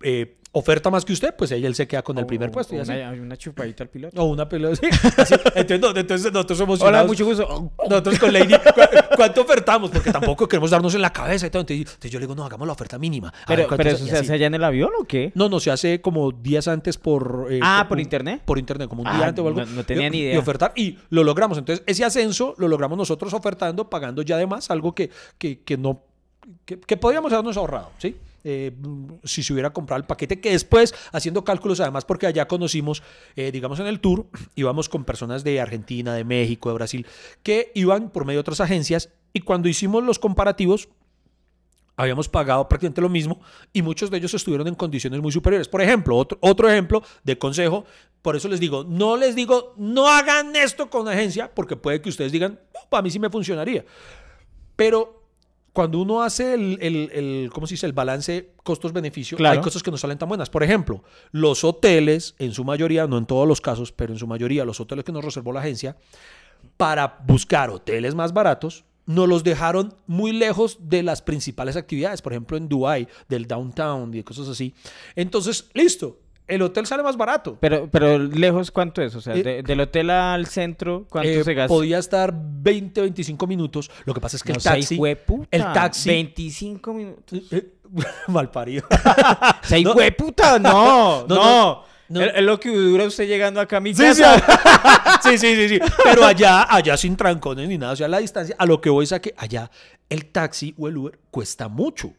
eh, oferta más que usted, pues ahí él se queda con el primer O- puesto. Y o así. una, una chupadita al piloto. O una pelota. sí, así. Entonces, no, entonces nosotros somos Hola, mucho gusto. Nosotros con Lady, ¿cu- ¿cuánto ofertamos? Porque tampoco queremos darnos en la cabeza y todo. Entonces, entonces yo le digo, no, hagamos la oferta mínima. A Pero, pero es- eso y se hace allá en el avión o qué? No, no, se hace como días antes por... eh, Ah, como- ¿por internet? Por internet, como un Ah, día antes o algo. no- no tenía Y- ni Y idea. ofertar, y lo logramos. Entonces, ese ascenso lo logramos nosotros ofertando, pagando ya además algo que, que, que no... Que, que podríamos habernos ahorrado, ¿sí? Eh, si se hubiera comprado el paquete, que después, haciendo cálculos, además, porque allá conocimos, eh, digamos, en el tour, íbamos con personas de Argentina, de México, de Brasil, que iban por medio de otras agencias, y cuando hicimos los comparativos, habíamos pagado prácticamente lo mismo y muchos de ellos estuvieron en condiciones muy superiores. Por ejemplo, otro, otro ejemplo de consejo, por eso les digo, no les digo, no hagan esto con agencia, porque puede que ustedes digan, para mí sí me funcionaría. Pero cuando uno hace el, el, el- ¿cómo se dice? El balance costos-beneficio, Claro. hay cosas que no salen tan buenas. Por ejemplo, los hoteles, en su mayoría, no en todos los casos, pero en su mayoría, los hoteles que nos reservó la agencia, para buscar hoteles más baratos, nos los dejaron muy lejos de las principales actividades, por ejemplo en Dubai, del downtown y cosas así. Entonces, listo, el hotel sale más barato. Pero, pero lejos, ¿cuánto es? O sea, Eh, de- del hotel al centro, ¿cuánto Eh, se gasta? podía estar 20, 25 minutos. Lo que pasa es que No el taxi, el taxi, 25 minutos. eh, mal parido. Sea, No. no, No, no. Es, lo que dura usted llegando acá a mi Sí, sí, casa. sí, sí, sí, sí. Pero allá, allá sin trancones ni nada. O sea, la distancia, a lo que voy es a que allá el taxi o el Uber cuesta mucho.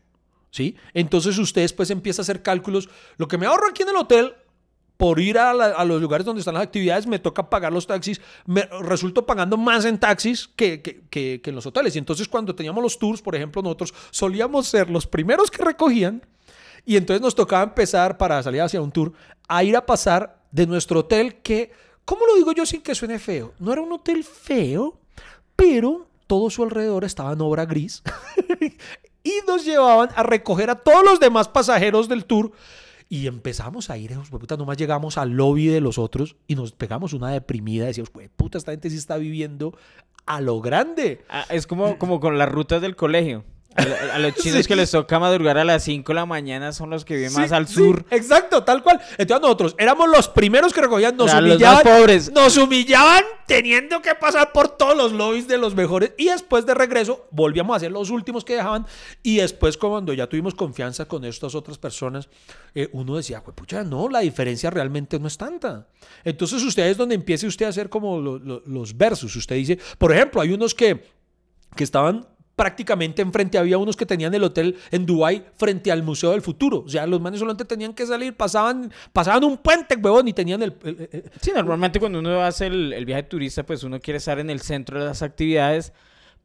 ¿Sí? Entonces ustedes pues empiezan a hacer cálculos. Lo que me ahorro aquí en el hotel por ir a, los lugares donde están las actividades, me toca pagar los taxis, me resulto pagando más en taxis que- que en los hoteles. Y entonces cuando teníamos los tours, por ejemplo, nosotros solíamos ser los primeros que recogían y entonces nos tocaba empezar para salir hacia un tour a ir a pasar de nuestro hotel que, ¿cómo lo digo yo sin que suene feo? No era un hotel feo, pero todo su alrededor estaba en obra gris y nos llevaban a recoger a todos los demás pasajeros del tour. Y empezamos a ir, "Hijo de puta, nomás llegamos al lobby de los otros y nos pegamos una deprimida. Decíamos, "Jue puta, esta gente sí está viviendo a lo grande. Ah, es como, como con las rutas del colegio. A, a- a los chinos Sí. que les toca madrugar a las 5 de la mañana son los que viven más al sí, sur. exacto, tal cual. Entonces nosotros éramos los primeros que recogían, nos los humillaban. más pobres. Nos humillaban teniendo que pasar por todos los lobbies de los mejores. Y después de regreso volvíamos a ser los últimos que dejaban. Y después cuando ya tuvimos confianza con estas otras personas, eh, uno decía, pues pucha, no, la diferencia realmente no es tanta. Entonces usted es donde empiece usted a hacer como lo- lo- los versus. Usted dice, por ejemplo, hay unos que, que estaban prácticamente enfrente, había unos que tenían el hotel en Dubai frente al Museo del Futuro. O sea, los manes solamente tenían que salir, pasaban, pasaban un puente, huevón, y tenían el... el- el- Sí, normalmente cuando uno hace el, el viaje turista, pues uno quiere estar en el centro de las actividades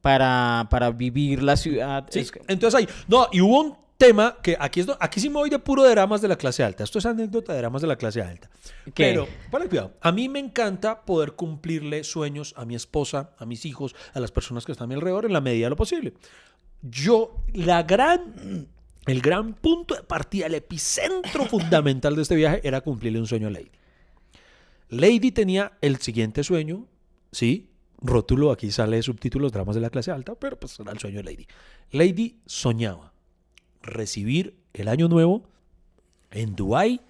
para, para vivir la ciudad. Sí, Es- entonces ahí, no, y hubo un tema que aquí, es, aquí sí me voy de puro dramas de la clase alta. Esto es anécdota de dramas de la clase alta. ¿Qué? Pero, ponle cuidado. A mí me encanta poder cumplirle sueños a mi esposa, a mis hijos, a las personas que están a mi alrededor en la medida de lo posible. Yo, la gran, el gran punto de partida, el epicentro fundamental de este viaje era cumplirle un sueño a Lady. Lady tenía el siguiente sueño, ¿sí? Rótulo, aquí sale subtítulos, dramas de la clase alta, pero pues era el sueño de Lady. Lady soñaba recibir el año nuevo en Dubái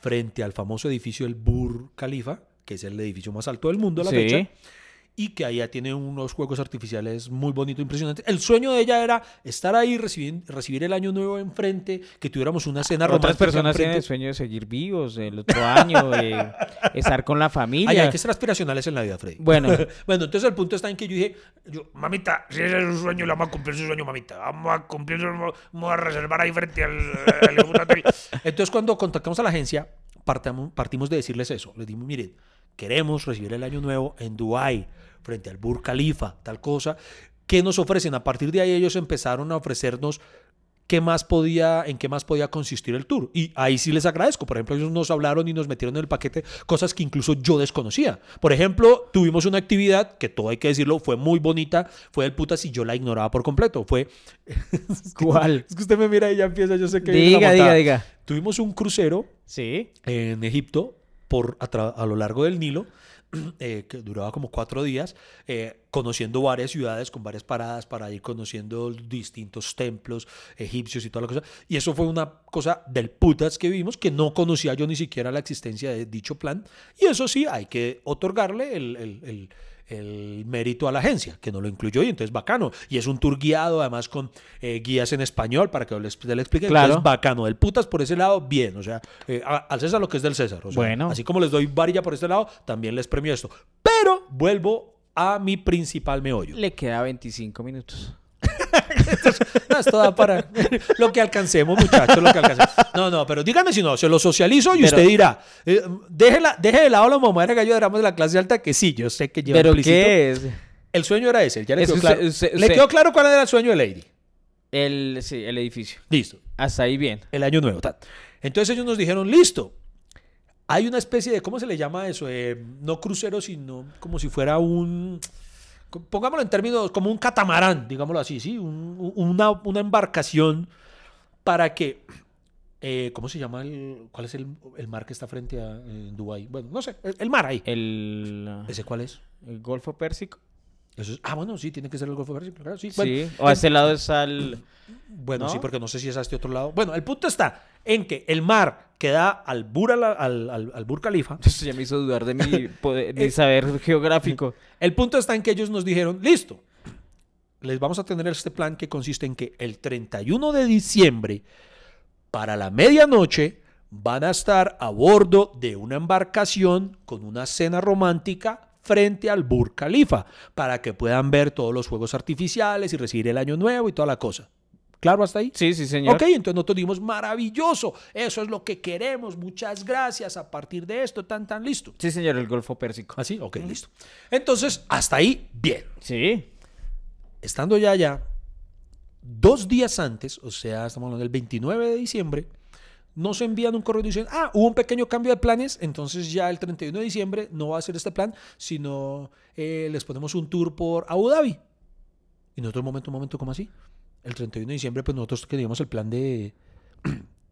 frente al famoso edificio del Burj Khalifa, que es el edificio más alto del mundo a la Sí. fecha, y que allá tiene unos juegos artificiales muy bonitos, impresionantes. El sueño de ella era estar ahí, recibir, recibir el año nuevo enfrente, que tuviéramos una cena Otras romántica personas tienen el enfrente. sueño de seguir vivos el otro año, de estar con la familia. Ay, hay que ser aspiracionales en la vida, Freddy. Bueno. bueno, entonces el punto está en que yo dije, yo, Mamita, si ese es su sueño, le vamos a cumplir su sueño, mamita. Vamos a cumplir, vamos a reservar ahí frente al, al hotel. Entonces, cuando contactamos a la agencia, partamos- partimos de decirles eso. Les dimos, miren, queremos recibir el año nuevo en Dubái, frente al Burj Khalifa, tal cosa. ¿Qué nos ofrecen? A partir de ahí ellos empezaron a ofrecernos qué más podía, en qué más podía consistir el tour. Y ahí sí les agradezco. Por ejemplo, ellos nos hablaron y nos metieron en el paquete cosas que incluso yo desconocía. Por ejemplo, tuvimos una actividad que todo hay que decirlo, fue muy bonita, fue el putas y yo la ignoraba por completo. Fue ¿Cuál? es que usted me mira y ya empieza, yo sé que Diga, diga, diga. Tuvimos un crucero Sí. en Egipto por a, a lo largo del Nilo eh, que duraba como cuatro días eh, conociendo varias ciudades con varias paradas para ir conociendo distintos templos egipcios y toda la cosa. Y eso fue una cosa del putas que vimos que no conocía yo ni siquiera la existencia de dicho plan. Y eso sí hay que otorgarle el, el mérito a la agencia, que no lo incluyó y entonces bacano. Y es un tour guiado, además con eh, guías en español para que yo les, le explique. Claro. Entonces bacano. Del putas por ese lado, bien. O sea, eh, a- al César lo que es del César. O sea, Bueno. Así como les doy varilla por este lado, también les premio esto. Pero vuelvo a mi principal meollo. Le queda 25 minutos. No, esto da para lo que alcancemos, muchachos, lo que alcancemos. No, no, pero díganme si no, se lo socializo y Pero- usted dirá, eh, deje, de lado la mamá de gallo de dramas de la clase alta, que sí, yo sé que lleva ¿Pero implícito. qué es? El sueño era ese, ya le, quedó, claro. ¿Le quedó claro cuál era el sueño de Lady. El, sí, el edificio. Listo, Hasta ahí bien. el año nuevo. tal. Entonces ellos nos dijeron, listo. Hay una especie de, ¿cómo se le llama eso? Eh, no crucero, sino como si fuera un, pongámoslo en términos, como un catamarán, digámoslo así, ¿sí? Un- una, una embarcación para que, eh, ¿cómo se llama? El, ¿Cuál es el, el mar que está frente a en Dubái? Bueno, no sé, el, el mar ahí. El, ¿Ese cuál es? el Golfo Pérsico. Eso es- ah, bueno, sí, tiene que ser el Golfo Pérsico, claro, sí. O a este lado está el... Bueno, ¿No? sí, porque no sé si es a este otro lado. Bueno, el punto está en que el mar que da al Bur, al, al, al- Khalifa. Eso ya me hizo dudar de mi, poder- mi saber geográfico. El punto está en que ellos nos dijeron, listo, les vamos a tener este plan que consiste en que el 31 de diciembre, para la medianoche, van a estar a bordo de una embarcación con una cena romántica frente al Burj Khalifa para que puedan ver todos los fuegos artificiales y recibir el año nuevo y toda la cosa. ¿Claro hasta ahí? Sí, sí, señor. Ok, entonces nosotros dijimos, maravilloso, eso es lo que queremos, muchas gracias, a partir de esto, tan, tan, listo. Sí, señor, el Golfo Pérsico. ¿Así? Ok, listo. Entonces, hasta ahí, bien. Sí. Estando ya allá, dos días antes, o sea, estamos hablando del 29 de diciembre, nos envían un correo diciendo, ah, hubo un pequeño cambio de planes, entonces ya el 31 de diciembre no va a ser este plan, sino eh, les ponemos un tour por Abu Dhabi. Y nosotros, un momento, un momento, ¿cómo así? El 31 de diciembre, pues nosotros queríamos el plan de,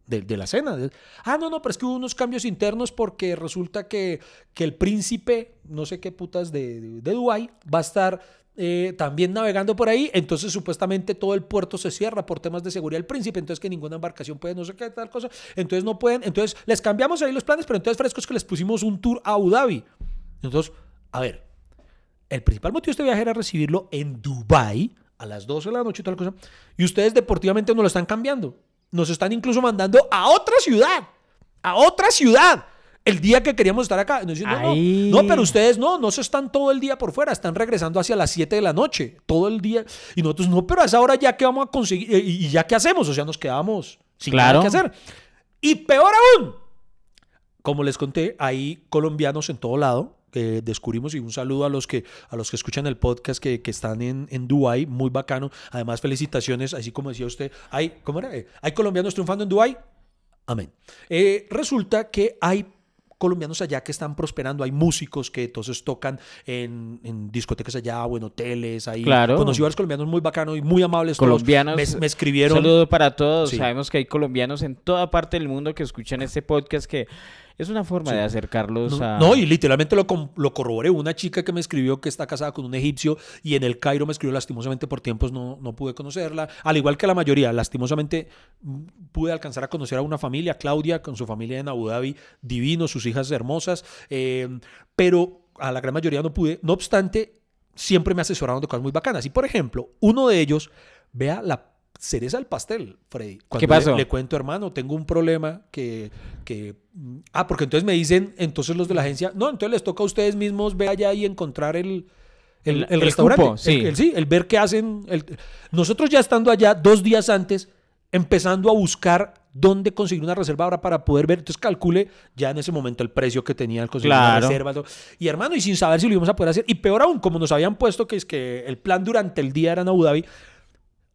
de, la cena. Ah, no, no, pero es que hubo unos cambios internos porque resulta que, que el príncipe, no sé qué putas de, de, Dubái, va a estar eh, también navegando por ahí. Entonces, supuestamente todo el puerto se cierra por temas de seguridad del príncipe. Entonces, que ninguna embarcación puede, no sé qué tal cosa. Entonces, no pueden. Entonces, les cambiamos ahí los planes, pero entonces, frescos que les pusimos un tour a Abu Dhabi. Entonces, a ver, el principal motivo de este viaje era recibirlo en Dubai a las 12 de la noche y tal cosa. Y ustedes deportivamente nos lo están cambiando. Nos están incluso mandando a otra ciudad. A otra ciudad. El día que queríamos estar acá. Nos dicen, no, no, Ay. no, pero ustedes no, no se están todo el día por fuera, están regresando hacia las 7 de la noche, todo el día. Y nosotros, no, pero a esa hora ya que vamos a conseguir, eh, y y ya qué hacemos, o sea, nos quedamos sin Claro. nada que hacer. Y peor aún, como les conté, hay colombianos en todo lado descubrimos y un saludo a los que a los que escuchan el podcast que, que están en, en Dubai, muy bacano. Además, felicitaciones, así como decía usted, hay, ¿cómo era? Eh, ¿Hay colombianos triunfando en Dubai? Amén. Eh, resulta que hay colombianos allá que están prosperando, hay músicos que entonces tocan en, en discotecas allá o en hoteles, ahí. Claro. Conocí varios colombianos muy bacanos y muy amables. todos. Colombianos. Me, me escribieron. Un saludo para todos. Sí. Sabemos que hay colombianos en toda parte del mundo que escuchan este podcast que es una forma de acercarlos No, a... no, y literalmente lo, lo corroboré. Una chica que me escribió que está casada con un egipcio y en el Cairo me escribió lastimosamente por tiempos, no, no pude conocerla. Al igual que la mayoría, lastimosamente mm, pude alcanzar a conocer a una familia, Claudia, con su familia en Abu Dhabi, divino, sus hijas hermosas, eh, pero a la gran mayoría no pude. No obstante, siempre me asesoraron de cosas muy bacanas. Y por ejemplo, uno de ellos, vea la cereza del pastel, Freddy. Cuando ¿Qué pasó? Le, le cuento, hermano, tengo un problema que, que... Ah, porque entonces me dicen, entonces los de la agencia, no, entonces les toca a ustedes mismos ver allá y encontrar el... El, El- restaurante, cupo, sí. El, sí, el ver qué hacen. nosotros ya estando allá dos días antes, empezando a buscar dónde conseguir una reserva ahora para poder ver. Entonces calcule ya en ese momento el precio que tenía el conseguir una Claro. reserva. todo. Y hermano, y sin saber si lo íbamos a poder hacer. Y peor aún, como nos habían puesto que es que el plan durante el día era en Abu Dhabi,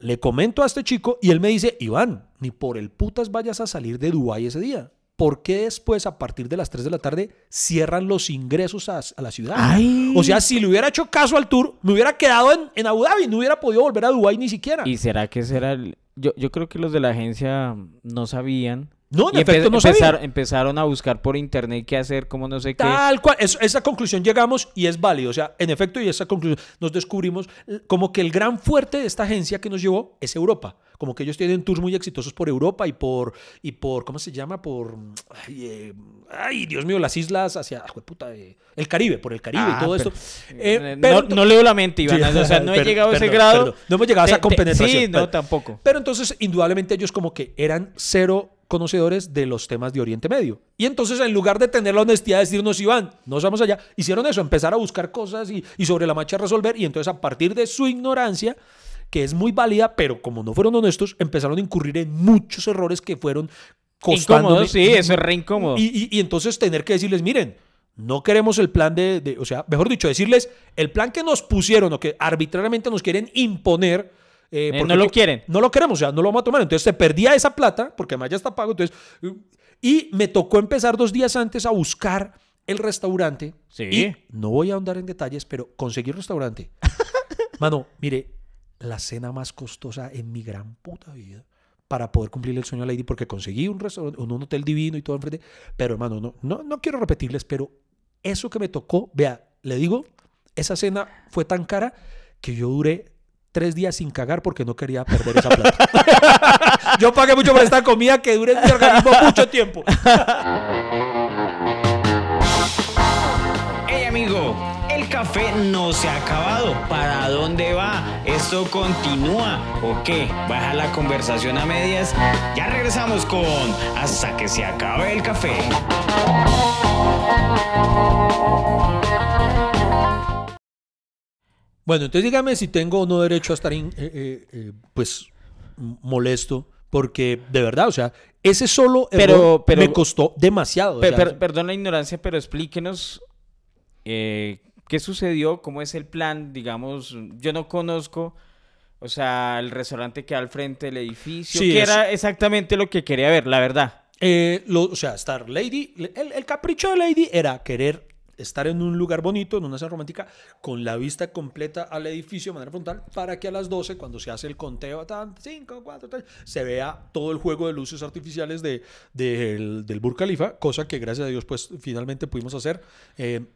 le comento a este chico y él me dice, Iván, ni por el putas vayas a salir de Dubái ese día. ¿Por qué después, a partir de las 3 de la tarde, cierran los ingresos a, a la ciudad? Ay. O sea, si le hubiera hecho caso al tour, me hubiera quedado en, en Abu Dhabi, no hubiera podido volver a Dubái ni siquiera. ¿Y será que ese era el...? Yo, yo creo que los de la agencia no sabían. No, en Y efecto, empe- no empezar- sabía. empezaron a buscar por internet qué hacer, cómo no sé qué. Tal cual, es- esa conclusión llegamos y es válido. O sea, en efecto, y esa conclusión nos descubrimos como que el gran fuerte de esta agencia que nos llevó es Europa. Como que ellos tienen tours muy exitosos por Europa y por, y por ¿cómo se llama? Por, ay, eh, ay, Dios mío, las islas hacia, ah, puta, eh, el Caribe, por el Caribe Ah, y todo pero- esto. Eh, Eh, pero- no, no leo la mente, Iván. Sí. o sea, no he Perdón, llegado a ese grado. No hemos llegado a esa compenetración. Sí, no, Pero- tampoco. Pero entonces, indudablemente, ellos como que eran cero conocedores de los temas de Oriente Medio. Y entonces, en lugar de tener la honestidad de decirnos, Iván, nos vamos allá, hicieron eso, empezar a buscar cosas y, y sobre la marcha resolver. Y entonces, a partir de su ignorancia, que es muy válida, pero como no fueron honestos, empezaron a incurrir en muchos errores que fueron. Incómodo, sí, eso es re incómodo. Y, y- y entonces tener que decirles, miren, no queremos el plan de, de- o sea, mejor dicho, decirles, el plan que nos pusieron o que arbitrariamente nos quieren imponer. Eh, Eh, porque no lo quieren. No lo queremos, o sea, no lo vamos a tomar. Entonces se perdía esa plata, porque además ya está pago. Entonces, y me tocó empezar dos días antes a buscar el restaurante. Sí. Y no voy a ahondar en detalles, pero conseguí restaurante. Mano, mire, la cena más costosa en mi gran puta vida para poder cumplir el sueño de Lady, porque conseguí un, restaurante, un un hotel divino y todo enfrente. Pero hermano, no, no, no quiero repetirles, pero eso que me tocó, vea, le digo, esa cena fue tan cara que yo duré tres días sin cagar porque no quería perder esa plata. yo pagué mucho por esta comida que dure en mi organismo mucho tiempo. Hey amigo, el café no se ha acabado. ¿Para dónde va? ¿Esto continúa o qué? ¿Baja la conversación a medias? Ya regresamos con Hasta que se acabe el café. Bueno, entonces dígame si tengo o no derecho a estar, in- eh, eh, eh, pues, molesto, porque de verdad, o sea, ese solo Pero- error pero- me costó demasiado. o Pe- sea, per- perdón la ignorancia, pero explíquenos eh, qué sucedió, cómo es el plan, digamos, yo no conozco, o sea, el restaurante que hay al frente del edificio, Sí, que es- era exactamente lo que quería ver, la verdad. eh, lo- o sea, estar Lady, el, el capricho de Lady era querer estar en un lugar bonito, en una zona romántica, con la vista completa al edificio de manera frontal, para que a las 12, cuando se hace el conteo, tan, 5, 4, 3, se vea todo el juego de luces artificiales de, del, del Burj Khalifa, cosa que gracias a Dios, pues finalmente pudimos hacer. Eh,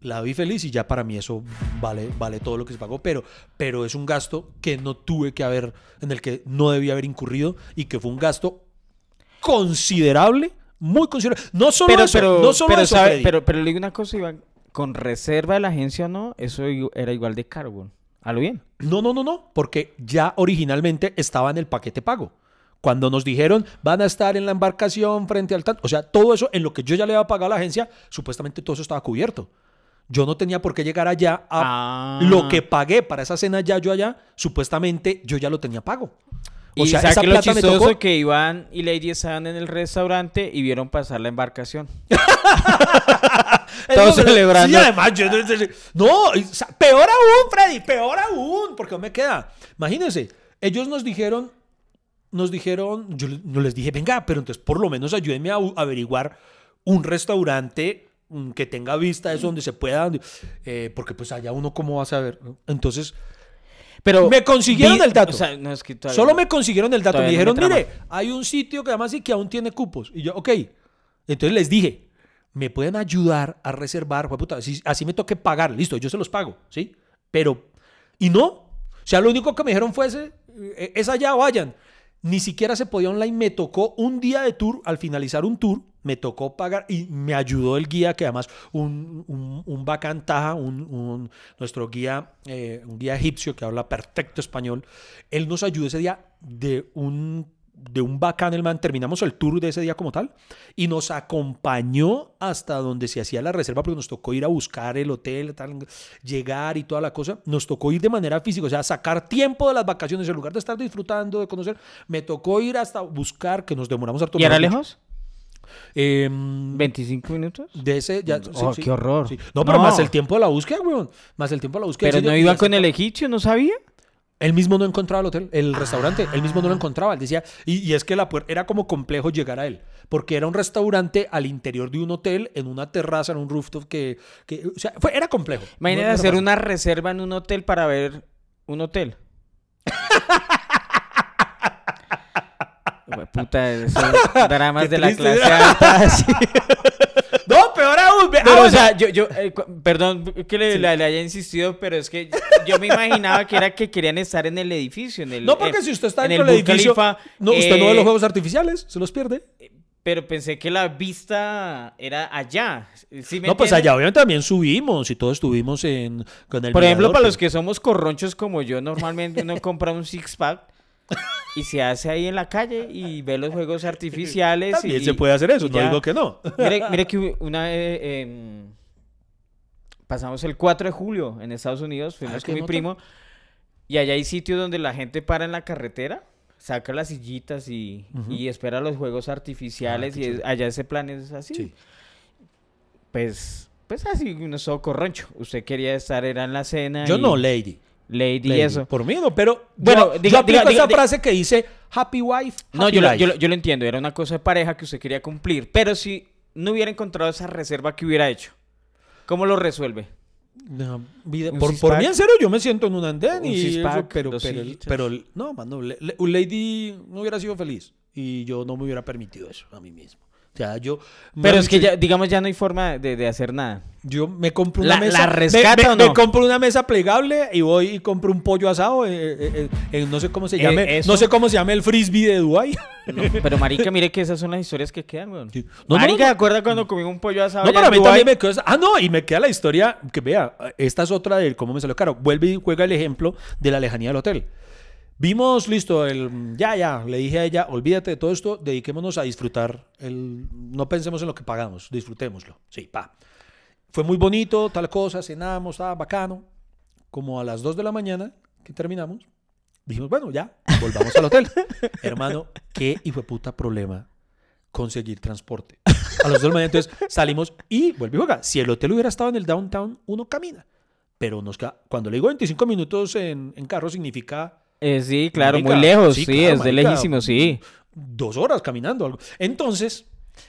la vi feliz y ya para mí eso vale, vale todo lo que se pagó, pero, pero es un gasto que no tuve que haber, en el que no debía haber incurrido y que fue un gasto considerable, muy considerable. No solo Pero, eso, pero, no solo pero, eso, sabe- pero, pero le digo una cosa, Iván, con reserva de la agencia o no, eso era igual de caro, güey. A lo bien. No, no, no, no, porque ya originalmente estaba en el paquete pago. Cuando nos dijeron van a estar en la embarcación frente al tanto, o sea, todo eso en lo que yo ya le había pagado a la agencia, supuestamente todo eso estaba cubierto. Yo no tenía por qué llegar allá a Ah. lo que pagué para esa cena ya yo allá, supuestamente yo ya lo tenía pago. O y sea, esa que lo plata me chistoso tocó. que Iván y Lady estaban en el restaurante y vieron pasar la embarcación. Todos celebrando. Sí, además, yo- no, o sea, peor aún, Freddy, peor aún, porque no me queda. Imagínense, ellos nos dijeron, nos dijeron, yo, yo les dije, venga, pero entonces por lo menos ayúdenme a averiguar un restaurante que tenga vista, eso donde se pueda, eh, porque pues allá uno cómo va a saber. ¿no? Entonces, Pero Me consiguieron vi- el dato. o sea, no, es que Solo no. me consiguieron el dato. Me Todavía no dijeron, me mire, hay un sitio que además sí que aún tiene cupos. Y yo, ok. Entonces les dije, ¿me pueden ayudar a reservar? Puta, así, así me toque pagar. Listo, yo se los pago, ¿sí? Pero, y no. O sea, lo único que me dijeron fue ese, eh, es allá, vayan. Ni siquiera se podía online. Me tocó un día de tour, al finalizar un tour, me tocó pagar y me ayudó el guía, que además un, un, un un- nuestro guía, eh, un guía egipcio que habla perfecto español, él nos ayudó ese día de un, de un bacán, el man, terminamos el tour de ese día como tal, y nos acompañó hasta donde se hacía la reserva, porque nos tocó ir a buscar el hotel, tal, llegar y toda la cosa, nos tocó ir de manera física, o sea, sacar tiempo de las vacaciones, en lugar de estar disfrutando, de conocer, me tocó ir hasta buscar, que nos demoramos harto. ¿Y era lejos? Em, ¿25 minutos? de ese, ya, Oh, qué horror. sí. No, pero No. más el tiempo de la búsqueda, weón. Más el tiempo de la búsqueda. Pero no iba con el egipcio, ¿no sabía? Él mismo no encontraba el hotel, el restaurante, él mismo no lo encontraba. Él decía, y, y es que la puer- era como complejo llegar a él, porque era un restaurante al interior de un hotel, en una terraza, en un rooftop que, que o sea, fue, era complejo. Imagínate No- hacer una reserva en un hotel para ver un hotel. Puta, esos dramas de la clase alta. No, ah, Pero, o sea, yo, yo eh, perdón que le, le- le haya insistido, pero es que yo me imaginaba que era que querían estar en el edificio. En el, no, porque eh, si usted está en el edificio, no, usted no ve eh, los juegos artificiales, se los pierde. Pero pensé que la vista era allá. ¿Sí me No, pues allá obviamente también subimos y todos estuvimos en, con el Por ejemplo, para pero- los que somos corronchos como yo, normalmente uno compra un six pack y se hace ahí en la calle y ve los juegos artificiales. También y, se puede hacer eso, no ya. digo que no. Mire, mire que una vez em, pasamos el 4 de julio en Estados Unidos, fuimos Ah, con mi nota. primo y allá hay sitios donde la gente para en la carretera, saca las sillitas y, y espera los juegos artificiales qué y es- allá ese plan es así. Sí. Pues, pues así, uno es todo corroncho. Usted quería estar, era en la cena. Yo y- no, Lady. Lady, Lady. eso. Por mí no, pero Bueno, yo, diga- yo aplico diga- esa diga- frase que dice happy wife, No, happy yo lo, life. yo, lo- yo lo entiendo, era una cosa de pareja que usted quería cumplir, pero si no hubiera encontrado esa reserva que hubiera hecho, ¿cómo lo resuelve? No, vida- por, por mí, en serio, yo me siento en un andén Un y eso, pero, pero, pero, no, mano, le- le- un Lady no hubiera sido feliz y yo no me hubiera permitido eso a mí mismo. O sea, yo... Pero es que ya, digamos, ya no hay forma de, de hacer nada. Yo me compro una ¿La- mesa... la me- rescata me, o no? me compro una mesa plegable y voy y compro un pollo asado eh, eh, eh, en no sé cómo se Eh, llame... No sé cómo se llama el frisbee de Dubai. No, pero marica, mire que esas son las historias que quedan, weón. Sí. No, marica, no. ¿se acuerda cuando comí un pollo asado No, allá pero a en mí también me quedó Ah, no, y me queda la historia que vea, esta es otra de cómo me salió caro. Vuelve y juega el ejemplo de la lejanía del hotel. Vimos, listo, el ya, ya, le dije a ella, olvídate de todo esto, dediquémonos a disfrutar, el, no pensemos en lo que pagamos, disfrutémoslo. Sí, pa. Fue muy bonito, tal cosa, cenamos, estaba bacano. como a las 2 de la mañana que terminamos, dijimos, bueno, ya, volvamos al hotel. Hermano, qué hijo de puta problema conseguir transporte. A las 2 de la mañana, entonces salimos y vuelve y juega. Si el hotel hubiera estado en el downtown, uno camina. Pero nos cuando le digo 25 minutos en, en carro, significa Eh, sí, claro, Marica, muy lejos, sí, claro, es de lejísimo, sí. Dos horas caminando. Algo. Entonces,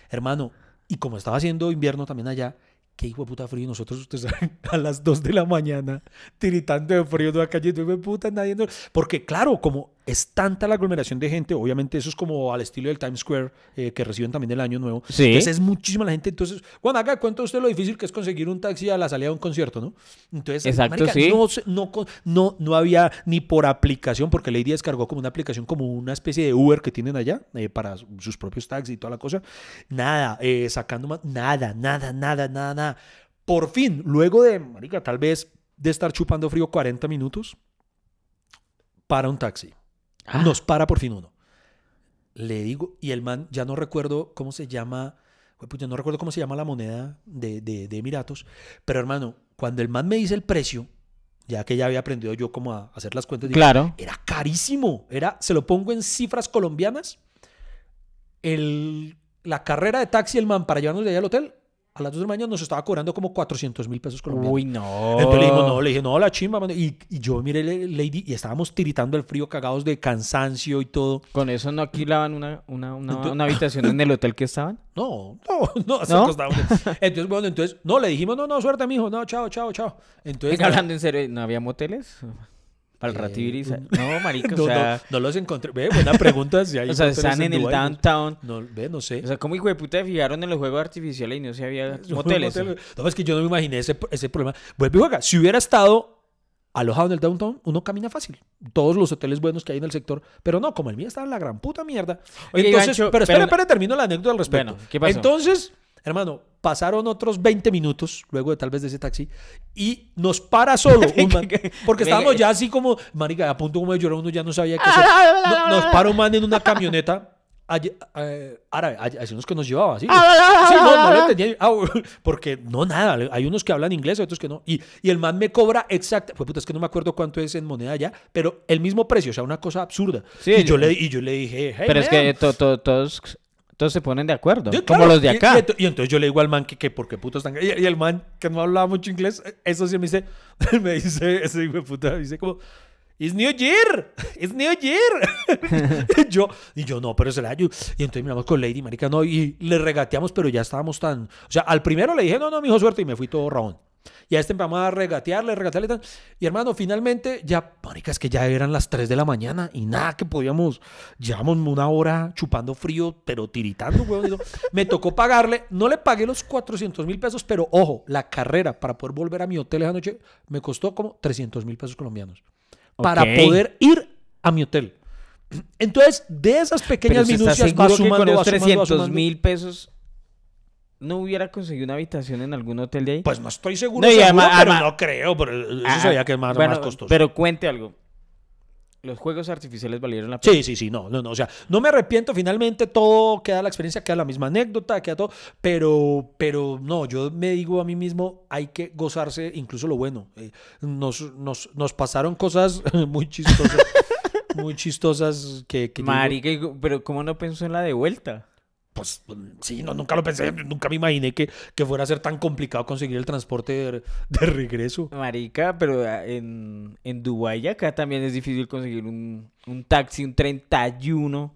hermano, y como estaba haciendo invierno también allá, qué hijo de puta frío. Nosotros, ustedes saben, a las 2 de la mañana, tiritando de frío de la calle, hijo de puta, nadie. Porque, claro, como es tanta la aglomeración de gente, obviamente eso es como al estilo del Times Square, eh, que reciben también el año nuevo. Sí. Entonces es muchísima la gente. Entonces, bueno, haga cuenta usted lo difícil que es conseguir un taxi a la salida de un concierto, ¿no? Entonces, Exacto, marica, sí. no, no, no, no había ni por aplicación, porque Lady descargó como una aplicación, como una especie de Uber que tienen allá eh, para su- sus propios taxis y toda la cosa. Nada, eh, sacando más, nada, nada, nada, nada, nada. Por fin, luego de, marica, tal vez de estar chupando frío 40 minutos, para un taxi. Ah. Nos para por fin uno. Le digo, y el man, ya no recuerdo cómo se llama, pues ya no recuerdo cómo se llama la moneda de, de, de Emiratos, pero hermano, cuando el man me dice el precio, ya que ya había aprendido yo cómo a hacer las cuentas, digo, Claro. era carísimo. Era, se lo pongo en cifras colombianas. El, la carrera de taxi, el man, para llevarnos de allá al hotel, a las 2 de la mañana nos estaba cobrando como 400 mil pesos colombianos. Uy, no. Entonces le dijimos, no, le dije, no, la chimba, mano. Y, y yo miré le- Lady y estábamos tiritando el frío, cagados de cansancio y todo. ¿Con eso no alquilaban una, una, una, Entonces- una habitación en el hotel que estaban? No, no, no, se ¿No? Entonces, bueno, entonces, no, le dijimos, no, no, suerte, mijo, no, chao, chao, chao. Entonces, hablando en serio, ¿no había moteles? Para el Eh, Ratibiriza. un- No, marica, no, o sea... no, no los encontré. Ve, buena pregunta. Si hay O sea, están en el downtown. No, ve, no sé. O sea, ¿cómo hijo de puta fijaron en los juegos artificiales y no se había No, moteles? motel- No, es que yo no me imaginé ese, ese problema. Vuelve y juega. Si hubiera estado alojado en el downtown, uno camina fácil. Todos los hoteles buenos que hay en el sector. Pero no, como el mío está en la gran puta mierda. Oye, Entonces, pero espera, pero- espera, termino la anécdota al respecto. Bueno, ¿qué pasó? Entonces, hermano, pasaron otros 20 minutos luego de tal vez de ese taxi y nos para solo un man, porque estábamos ya así como, marica, a punto como de llorar, uno ya no sabía qué hacer. No- nos para un man en una camioneta eh, árabe, hay unos que nos llevaba, ¿sí? Sí, no, no le entendía. Ah, porque no, nada. Hay unos que hablan inglés, otros que no. Y, y el man me cobra exacto. Pues puta, es que no me acuerdo cuánto es en moneda ya, pero el mismo precio, o sea, una cosa absurda. Sí, y, yo- yo le, y yo le dije, hey, Pero es man. que to- to- todos, todos se ponen de acuerdo. Yo, como claro, los de acá. Y, ento- y entonces yo le digo al man que, que por qué puto están. Y, y el man que no hablaba mucho inglés, eso sí me dice, me dice, ese hijo de puta, me dice como, It's New Year, it's New Year. y yo, y yo, no, pero el año. Y entonces miramos con Lady, marica, no, y le regateamos, pero ya estábamos tan. O sea, al primero le dije, no, no, mijo, suerte, y me fui todo rabón. Y a este empezamos a regatearle, regatearle. Y hermano, finalmente, ya, marica, es que ya eran las 3 de la mañana y nada que podíamos. Llevamos una hora chupando frío, pero tiritando, weón. Me tocó pagarle, no le pagué los 400 mil pesos, pero ojo, la carrera para poder volver a mi hotel esa noche me costó como 300 mil pesos colombianos. Para Ok. poder ir a mi hotel. Entonces, de esas pequeñas ¿usted está minucias va seguro que sumando, con va esos sumando, va 300 sumando. mil pesos no hubiera conseguido una habitación en algún hotel de ahí? Pues no estoy seguro, No, seguro, además- pero además- no creo, pero eso Ah, sabía que es más, bueno, más costoso. Pero cuente algo. Los juegos artificiales valieron la pena. Sí, sí, sí, no, no, no, o sea, no me arrepiento, finalmente todo queda la experiencia, queda la misma anécdota, queda todo, pero, pero no, yo me digo a mí mismo, hay que gozarse incluso lo bueno. Eh, nos, nos, nos pasaron cosas muy chistosas, muy chistosas que... que yo digo, Marica, pero ¿cómo no pensó en la de vuelta? Pues sí, no, nunca lo pensé, nunca me imaginé que, que fuera a ser tan complicado conseguir el transporte de, regreso. Marica, pero ah, en, en Dubái acá también es difícil conseguir un, un taxi, un 31